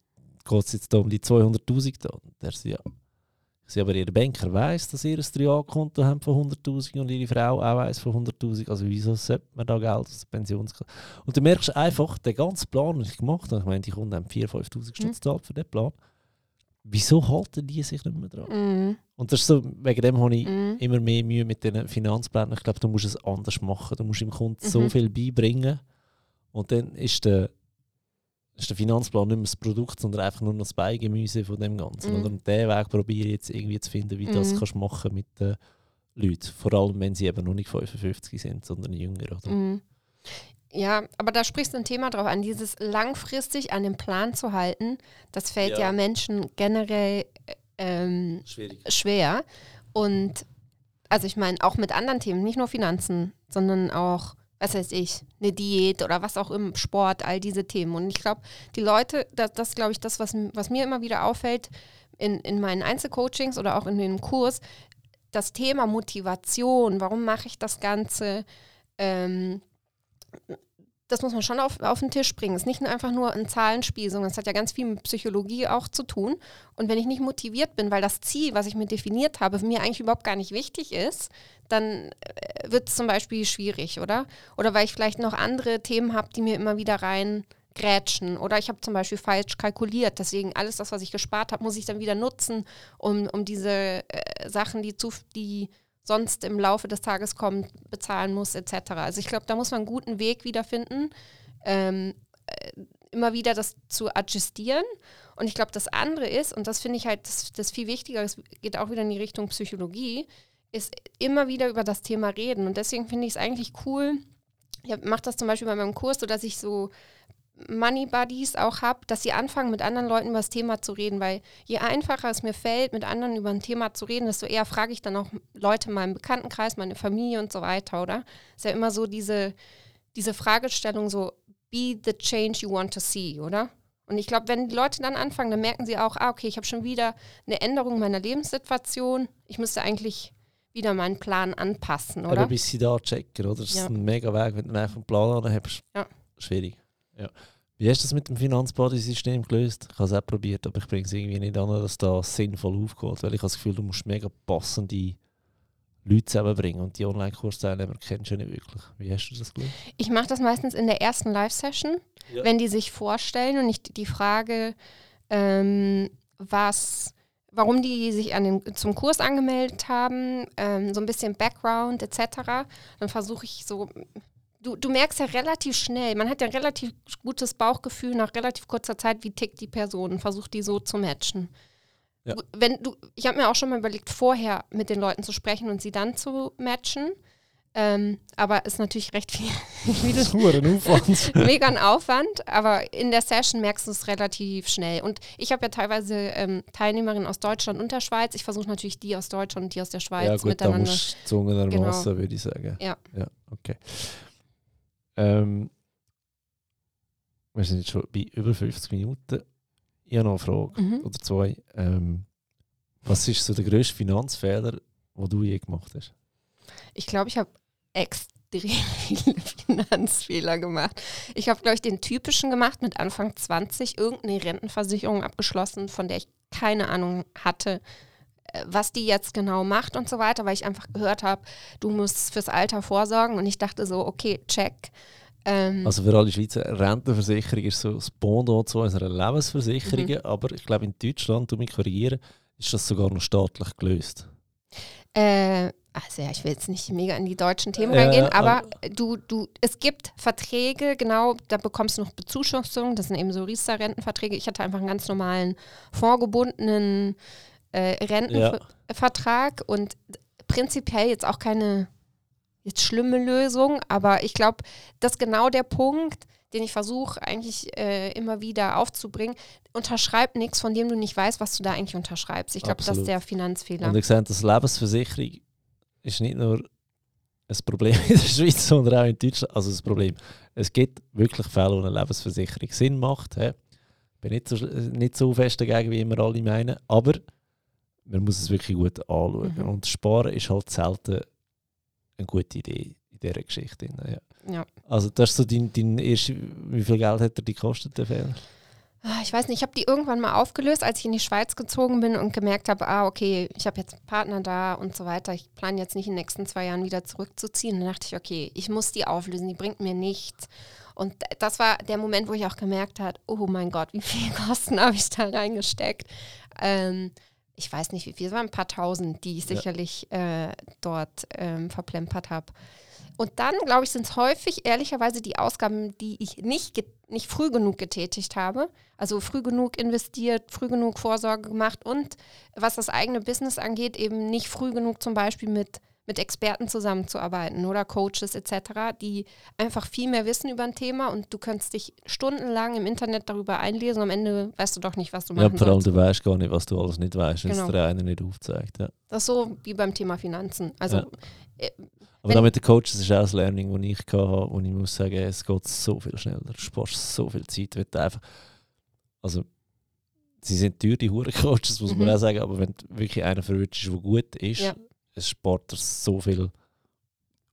geht es jetzt da um die 200'000 da? Und er so, ja. So, aber ihr Banker weiss, dass ihr ein 3A-Konto habt von 100'000 und ihre Frau auch weiss von 100'000, also wieso sollte man da Geld aus der Pensionskasse? Und du merkst einfach, der ganze Plan, den ich gemacht habe, ich meine, die Kunden haben 4'000, 5'000 Stutz gezahlt für den Plan, wieso halten die sich nicht mehr dran? Mm. Und das ist so, wegen dem habe ich mm. immer mehr Mühe mit den Finanzplänen. Ich glaube, du musst es anders machen. Du musst dem Kunden mhm. so viel beibringen. Und dann ist der, ist der Finanzplan nicht mehr das Produkt, sondern einfach nur noch das Beigemüse von dem Ganzen. Mm. Und diesen Weg probiere ich jetzt irgendwie zu finden, wie du das mhm. kannst machen mit den Leuten. Vor allem, wenn sie eben noch nicht 55 sind, sondern jünger. Oder? Mhm. Ja, aber da sprichst du ein Thema drauf an, dieses langfristig an dem Plan zu halten, das fällt ja, ja Menschen generell ähm, schwer. Und also ich meine, auch mit anderen Themen, nicht nur Finanzen, sondern auch, was weiß ich, eine Diät oder was auch im Sport, all diese Themen. Und ich glaube, die Leute, das, das glaube ich, das, was, was mir immer wieder auffällt in, in meinen Einzelcoachings oder auch in dem Kurs, das Thema Motivation, warum mache ich das Ganze? Ähm, das muss man schon auf, auf den Tisch bringen. Es ist nicht einfach nur ein Zahlenspiel, sondern es hat ja ganz viel mit Psychologie auch zu tun. Und wenn ich nicht motiviert bin, weil das Ziel, was ich mir definiert habe, mir eigentlich überhaupt gar nicht wichtig ist, dann äh, wird es zum Beispiel schwierig, oder? Oder weil ich vielleicht noch andere Themen habe, die mir immer wieder rein grätschen. Oder ich habe zum Beispiel falsch kalkuliert. Deswegen alles das, was ich gespart habe, muss ich dann wieder nutzen, um, um diese äh, Sachen, die zu, die sonst im Laufe des Tages kommt, bezahlen muss, etc. Also ich glaube, da muss man einen guten Weg wiederfinden, ähm, äh, immer wieder das zu adjustieren. Und ich glaube, das andere ist, und das finde ich halt das, das viel wichtiger, es geht auch wieder in die Richtung Psychologie, ist immer wieder über das Thema reden. Und deswegen finde ich es eigentlich cool, ich mache das zum Beispiel bei meinem Kurs, so dass ich so Money Buddies auch habe, dass sie anfangen, mit anderen Leuten über das Thema zu reden, weil je einfacher es mir fällt, mit anderen über ein Thema zu reden, desto eher frage ich dann auch Leute in meinem Bekanntenkreis, meine Familie und so weiter, oder? Ist ja immer so diese, diese Fragestellung so, be the change you want to see, oder? Und ich glaube, wenn die Leute dann anfangen, dann merken sie auch, ah, okay, ich habe schon wieder eine Änderung meiner Lebenssituation, ich müsste eigentlich wieder meinen Plan anpassen, oder? Aber bis sie da checken, oder? Das ja. ist ein mega Weg, wenn du einfach einen Plan hast. Ja. Schwierig. Ja. Wie hast du das mit dem Finanzbody-System gelöst? Ich habe es auch probiert, aber ich bringe es irgendwie nicht an, dass das sinnvoll aufgeht. Weil ich habe das Gefühl, du musst mega passende Leute zusammenbringen und die Online-Kursteilnehmer kennst du nicht wirklich. Wie hast du das gelöst? Ich mache das meistens in der ersten Live-Session, ja. wenn die sich vorstellen und ich die Frage, ähm, was warum die sich an den, zum Kurs angemeldet haben, ähm, so ein bisschen Background etc. Dann versuche ich so du, du merkst ja relativ schnell, man hat ja ein relativ gutes Bauchgefühl nach relativ kurzer Zeit, wie tickt die Person und versucht die so zu matchen. Ja. Wenn du, ich habe mir auch schon mal überlegt, vorher mit den Leuten zu sprechen und sie dann zu matchen. Ähm, aber ist natürlich recht viel. das mega ein Aufwand, aber in der Session merkst du es relativ schnell. Und ich habe ja teilweise ähm, Teilnehmerinnen aus Deutschland und der Schweiz. Ich versuche natürlich die aus Deutschland und die aus der Schweiz ja, gut, miteinander. Da musst du genau. würde ich sagen. Ja. ja okay. Ähm, wir sind jetzt schon bei über 50 Minuten. Ich habe noch eine Frage mhm. oder zwei. Ähm, was ist so der grösste Finanzfehler, den du je gemacht hast? Ich glaube, ich habe extrem viele Finanzfehler gemacht. Ich habe, glaube ich, den typischen gemacht mit Anfang 20, irgendeine Rentenversicherung abgeschlossen, von der ich keine Ahnung hatte, was die jetzt genau macht und so weiter, weil ich einfach gehört habe, du musst fürs Alter vorsorgen und ich dachte so, okay, check. Ähm, also für alle Schweizer, Rentenversicherung ist so das Pendant zu unserer Lebensversicherung, mhm. aber ich glaube in Deutschland, du mich korrigieren, ist das sogar noch staatlich gelöst. Äh, also ja, ich will jetzt nicht mega in die deutschen Themen ja, reingehen, aber, aber du, du, es gibt Verträge, genau, da bekommst du noch Bezuschussung, das sind eben so Riester-Rentenverträge. Ich hatte einfach einen ganz normalen vorgebundenen äh, Rentenvertrag ja. und prinzipiell jetzt auch keine jetzt schlimme Lösung, aber ich glaube, das ist genau der Punkt, den ich versuche eigentlich äh, immer wieder aufzubringen. Unterschreib nichts, von dem du nicht weißt, was du da eigentlich unterschreibst. Ich glaube, das ist der Finanzfehler. Und ich sehe, dass Lebensversicherung ist nicht nur ein Problem in der Schweiz, sondern auch in Deutschland. Also das Problem, es gibt wirklich Fälle, wo eine Lebensversicherung Sinn macht. Ich bin nicht so, nicht so fest dagegen, wie immer alle meinen, aber man muss es wirklich gut anschauen. Mhm. Und Sparen ist halt selten eine gute Idee in dieser Geschichte. Ja. ja. Also das ist so dein, dein erste, wie viel Geld hat er die gekostet, der Fehler? Ah, ich weiß nicht, ich habe die irgendwann mal aufgelöst, als ich in die Schweiz gezogen bin und gemerkt habe, ah, okay, ich habe jetzt einen Partner da und so weiter. Ich plane jetzt nicht in den nächsten zwei Jahren wieder zurückzuziehen. Dann dachte ich, okay, ich muss die auflösen, die bringt mir nichts. Und das war der Moment, wo ich auch gemerkt habe, oh mein Gott, wie viele Kosten habe ich da reingesteckt. Ähm, ich weiß nicht, wie viel, es waren ein paar tausend, die ich ja. sicherlich äh, dort ähm, verplempert habe. Und dann, glaube ich, sind es häufig ehrlicherweise die Ausgaben, die ich nicht, nicht früh genug getätigt habe. Also früh genug investiert, früh genug Vorsorge gemacht und was das eigene Business angeht, eben nicht früh genug zum Beispiel mit, mit Experten zusammenzuarbeiten oder Coaches etc., die einfach viel mehr wissen über ein Thema und du könntest dich stundenlang im Internet darüber einlesen. Am Ende weißt du doch nicht, was du machen Ja, vor allem du weißt gar nicht, was du alles nicht weißt, wenn es genau. der eine nicht aufzeigt. Ja. Das ist so wie beim Thema Finanzen. Also ja. Äh, aber da mit den Coaches ist auch das Learning, das ich hatte, wo ich muss sagen, es geht so viel schneller. Du sparst so viel Zeit, wenn du einfach. Also, sie sind teuer, die Huren-Coaches, muss mhm. man auch sagen, aber wenn du wirklich einer verwirrt ist, der gut ist, ja. Es spart dir so viel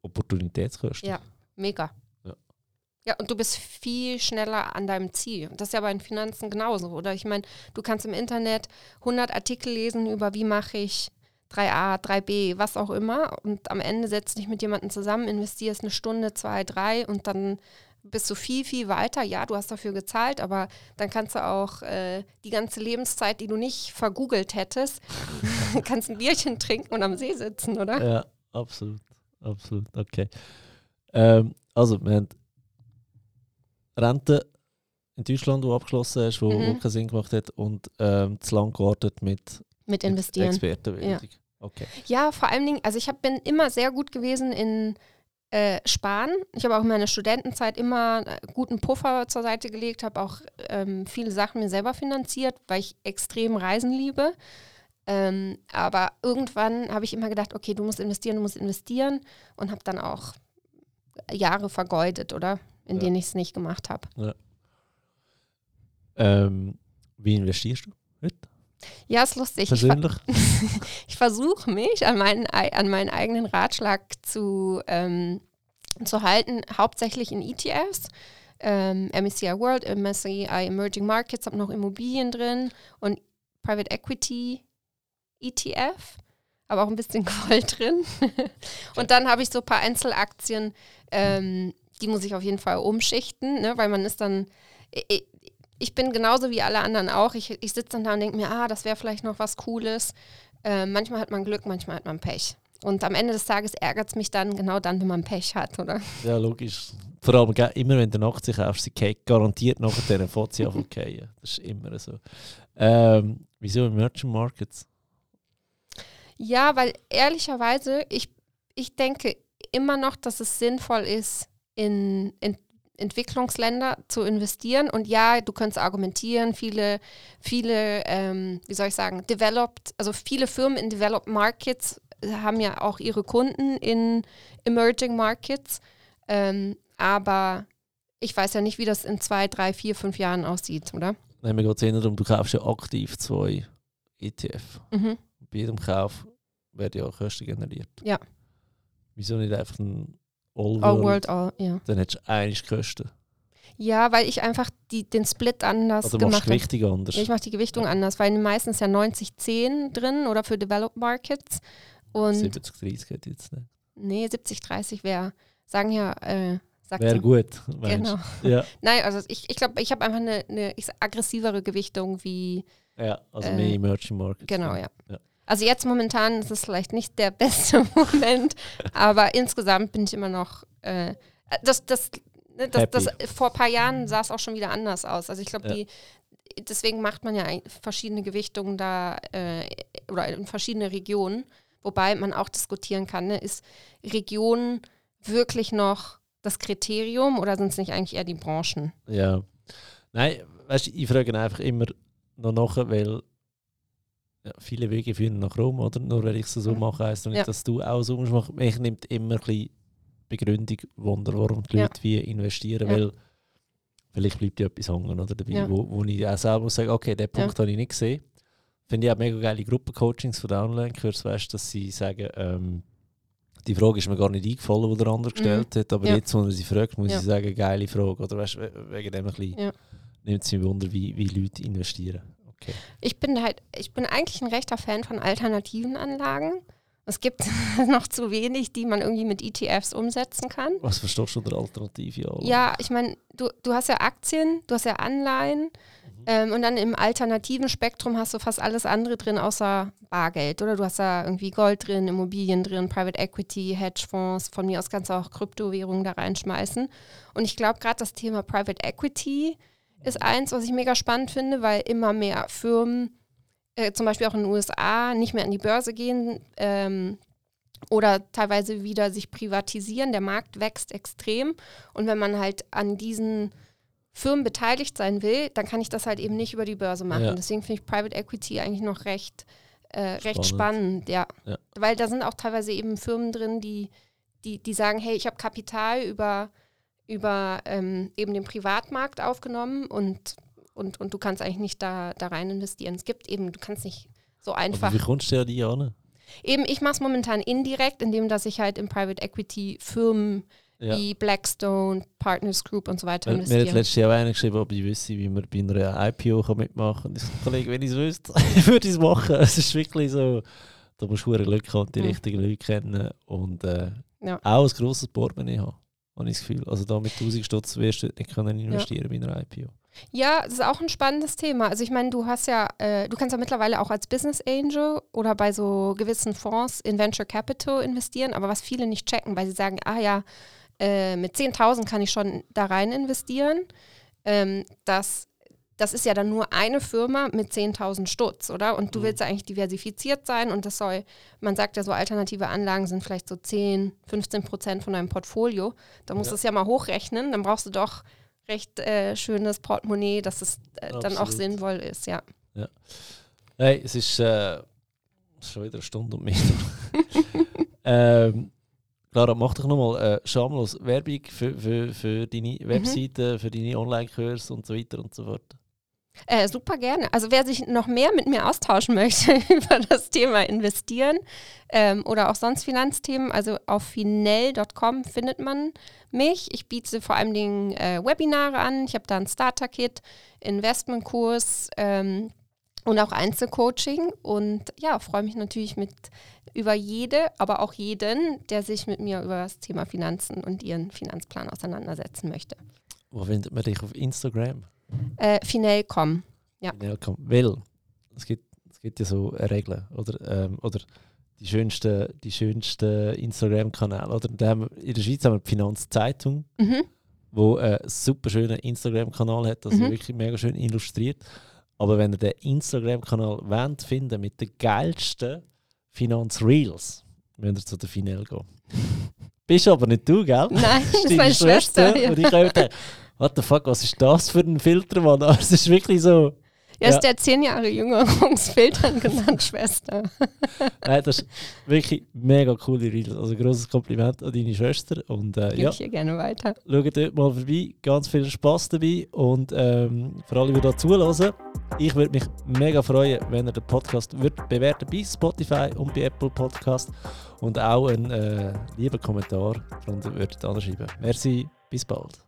Opportunitätskosten. Ja, mega. Ja. ja, und du bist viel schneller an deinem Ziel. Das ist ja bei den Finanzen genauso, oder? Ich meine, du kannst im Internet 100 Artikel lesen über, wie mache ich 3a, 3b, was auch immer. Und am Ende setzt dich mit jemandem zusammen, investierst eine Stunde, zwei, drei und dann bist du viel, viel weiter. Ja, du hast dafür gezahlt, aber dann kannst du auch äh, die ganze Lebenszeit, die du nicht vergoogelt hättest, kannst ein Bierchen trinken und am See sitzen, oder? Ja, absolut. Absolut. Okay. Ähm, also, wir haben Rente in Deutschland, die abgeschlossen hast, wo, mhm. keinen Sinn gemacht hat, und ähm, zu lang gewartet mit, mit investieren. Expertenbildung. Ja. Okay. Ja, vor allen Dingen, also ich hab, bin immer sehr gut gewesen in äh, Sparen. Ich habe auch in meiner Studentenzeit immer äh, guten Puffer zur Seite gelegt, habe auch ähm, viele Sachen mir selber finanziert, weil ich extrem Reisen liebe. Ähm, aber irgendwann habe ich immer gedacht, okay, du musst investieren, du musst investieren und habe dann auch Jahre vergeudet, oder? In ja. denen ich es nicht gemacht habe. Ja. Ähm, wie investierst du heute? Ja, ist lustig. Persönlich? Ich, ich versuche mich an meinen, an meinen eigenen Ratschlag zu, ähm, zu halten, hauptsächlich in ETFs. Ähm, MSCI World, MSCI Emerging Markets, habe noch Immobilien drin und Private Equity ETF, aber auch ein bisschen Gold drin. und dann habe ich so ein paar Einzelaktien, ähm, die muss ich auf jeden Fall umschichten, ne, weil man ist dann, ich bin genauso wie alle anderen auch. Ich, ich sitze dann da und denke mir, ah, das wäre vielleicht noch was Cooles. Äh, manchmal hat man Glück, manchmal hat man Pech. Und am Ende des Tages ärgert es mich dann genau dann, wenn man Pech hat, oder? Ja, logisch. Vor allem immer, wenn du Aktie kaufst, sie geht garantiert nachher den Fotzi auf okay. Das ist immer so. Ähm, wieso Merchant Markets? Ja, weil ehrlicherweise, ich, ich denke immer noch, dass es sinnvoll ist, in, in Entwicklungsländer zu investieren. Und ja, du könntest argumentieren, viele, viele, ähm, wie soll ich sagen, developed, also viele Firmen in developed markets haben ja auch ihre Kunden in emerging markets. Ähm, aber ich weiß ja nicht, wie das in zwei, drei, vier, fünf Jahren aussieht, oder? Nein, mir geht es darum, du kaufst ja aktiv zwei ETF. Mhm. Bei jedem Kauf werden ja auch Kosten generiert. Ja. Wieso nicht einfach ein All, All World, All, ja. Dann hättest du eigentlich Kosten. Ja, weil ich einfach die, den Split anders oder gemacht habe. Also Gewichtung anders. Ja, ich mache die Gewichtung ja. anders, weil meistens ja 90-10 drin oder für Developed Markets. 70-30 hätte jetzt nicht. Nee, 70-30 wäre, sagen ja, äh, Wäre gut. Genau. Ja. Nein, also ich, ich glaube, ich habe einfach eine, eine aggressivere Gewichtung wie. Ja, also äh, mehr Emerging Markets. Genau, ja. ja. Also jetzt momentan ist es vielleicht nicht der beste Moment, aber insgesamt bin ich immer noch, äh, das, das, ne, das, das, vor ein paar Jahren sah es auch schon wieder anders aus. Also ich glaube, ja. die, deswegen macht man ja verschiedene Gewichtungen da äh, oder in verschiedene Regionen, wobei man auch diskutieren kann, ne, ist Region wirklich noch das Kriterium oder sind es nicht eigentlich eher die Branchen? Ja. Nein, weißt du, ich frage einfach immer noch nach, weil ja, viele Wege führen nach Rom, oder? Nur wenn ich es so mhm. mache, heisst nicht, ja. dass du auch so machst. Mich nimmt immer ein bisschen Begründung Wunder, warum die Leute wie investieren, weil vielleicht bleibt ja etwas hängen, oder? Dabei, wo, wo ich auch selber muss sagen, okay, den Punkt habe ich nicht gesehen. Finde ich auch mega geile Gruppencoachings von den Online-Kurs, weißt dass sie sagen, ähm, die Frage ist mir gar nicht eingefallen, die der andere mhm. gestellt mhm. hat, aber ja. jetzt, wenn er sie fragt, muss ja. ich sagen, geile Frage. Oder weißt, wegen dem ein bisschen ja. nimmt es mich Wunder, wie, wie Leute investieren. Okay. Ich bin halt, ich bin eigentlich ein rechter Fan von alternativen Anlagen. Es gibt noch zu wenig, die man irgendwie mit ETFs umsetzen kann. Was verstehst du unter Alternative? Ja, ich meine, du, du hast ja Aktien, du hast ja Anleihen mhm. ähm, und dann im alternativen Spektrum hast du fast alles andere drin, außer Bargeld. Oder du hast da irgendwie Gold drin, Immobilien drin, Private Equity, Hedgefonds. Von mir aus kannst du auch Kryptowährungen da reinschmeißen. Und ich glaube, gerade das Thema Private Equity ist eins, was ich mega spannend finde, weil immer mehr Firmen, äh, zum Beispiel auch in den USA, nicht mehr an die Börse gehen ähm, oder teilweise wieder sich privatisieren. Der Markt wächst extrem und wenn man halt an diesen Firmen beteiligt sein will, dann kann ich das halt eben nicht über die Börse machen. Ja. Deswegen finde ich Private Equity eigentlich noch recht, äh, recht spannend, ja. ja. Weil da sind auch teilweise eben Firmen drin, die, die, die sagen, hey, ich habe Kapital über über ähm, eben den Privatmarkt aufgenommen und, und, und du kannst eigentlich nicht da, da rein investieren. Es gibt eben, du kannst nicht so einfach. Aber wie kommst du ja die an? Eben, ich mache es momentan indirekt, indem dass ich halt in Private Equity Firmen ja. wie Blackstone, Partners Group und so weiter wir, investiere. Mir hat letztes Jahr auch einer geschrieben, ob ich wüsste, wie man bei einer IPO mitmachen kann. Und ich sage, Kollege, wenn ich es wüsste, würde ich es machen. Es ist wirklich so, da musst du Glück haben, die mhm. richtigen Leute kennen und äh, ja. auch ein grosses Portemonnaie haben habe ich das Gefühl. Also da mit 1000 Stutz wirst du nicht können investieren ja. bei einer IPO. Ja, das ist auch ein spannendes Thema. Also ich meine, du hast ja, äh, du kannst ja mittlerweile auch als Business Angel oder bei so gewissen Fonds in Venture Capital investieren, aber was viele nicht checken, weil sie sagen, ah ja, äh, mit 10.000 kann ich schon da rein investieren. Ähm, das das ist ja dann nur eine Firma mit 10.000 Stutz, oder? Und du mhm. willst ja eigentlich diversifiziert sein und das soll, man sagt ja so, alternative Anlagen sind vielleicht so 10, 15 Prozent von deinem Portfolio. Da musst du es ja mal hochrechnen, dann brauchst du doch recht äh, schönes Portemonnaie, dass es äh, dann auch sinnvoll ist, ja. Ja. Hey, es ist äh, schon wieder eine Stunde und mehr. ähm, Clara, mach doch nochmal äh, schamlos Werbung für, für, für deine mhm. Webseite, für deine Online-Kurse und so weiter und so fort. Äh, super gerne. Also wer sich noch mehr mit mir austauschen möchte über das Thema Investieren ähm, oder auch sonst Finanzthemen, also auf finell.com findet man mich. Ich biete vor allem Dingen äh, Webinare an. Ich habe da ein Starter-Kit, Investmentkurs ähm, und auch Einzelcoaching. Und ja, freue mich natürlich mit über jede, aber auch jeden, der sich mit mir über das Thema Finanzen und ihren Finanzplan auseinandersetzen möchte. Wo findet man dich auf Instagram? Äh, Finell.com. Ja. Finell.com. Weil es gibt, es gibt ja so Regeln, oder? Ähm, oder die schönsten, die schönsten Instagram-Kanäle. Oder in der Schweiz haben wir die Finanzzeitung, mhm. wo einen super schönen Instagram-Kanal hat, das mhm. wirklich mega schön illustriert. Aber wenn ihr den Instagram-Kanal wollt, finden mit den geilsten Finanzreels, müsst ihr zu der Finell gehen. Bist aber nicht du, gell? Nein, das ist meine Schwester. Schwester. Ja. Und ich habe what the fuck, was ist das für ein Filter, Mann? es ist wirklich so. Ja, ja. ist der zehn Jahre Jüngerungsfilter genannt, Schwester. Nein, das ist wirklich mega coole Reels. Also großes Kompliment an deine Schwester. Und, äh, ja, ich hier gerne weiter. Schaut dort mal vorbei, ganz viel Spaß dabei. Und ähm, für alle, die da zulassen, ich würde mich mega freuen, wenn ihr den Podcast würdet bewerten bei Spotify und bei Apple Podcast und auch einen äh, lieben Kommentar darunter würdet anschreiben. Merci, bis bald.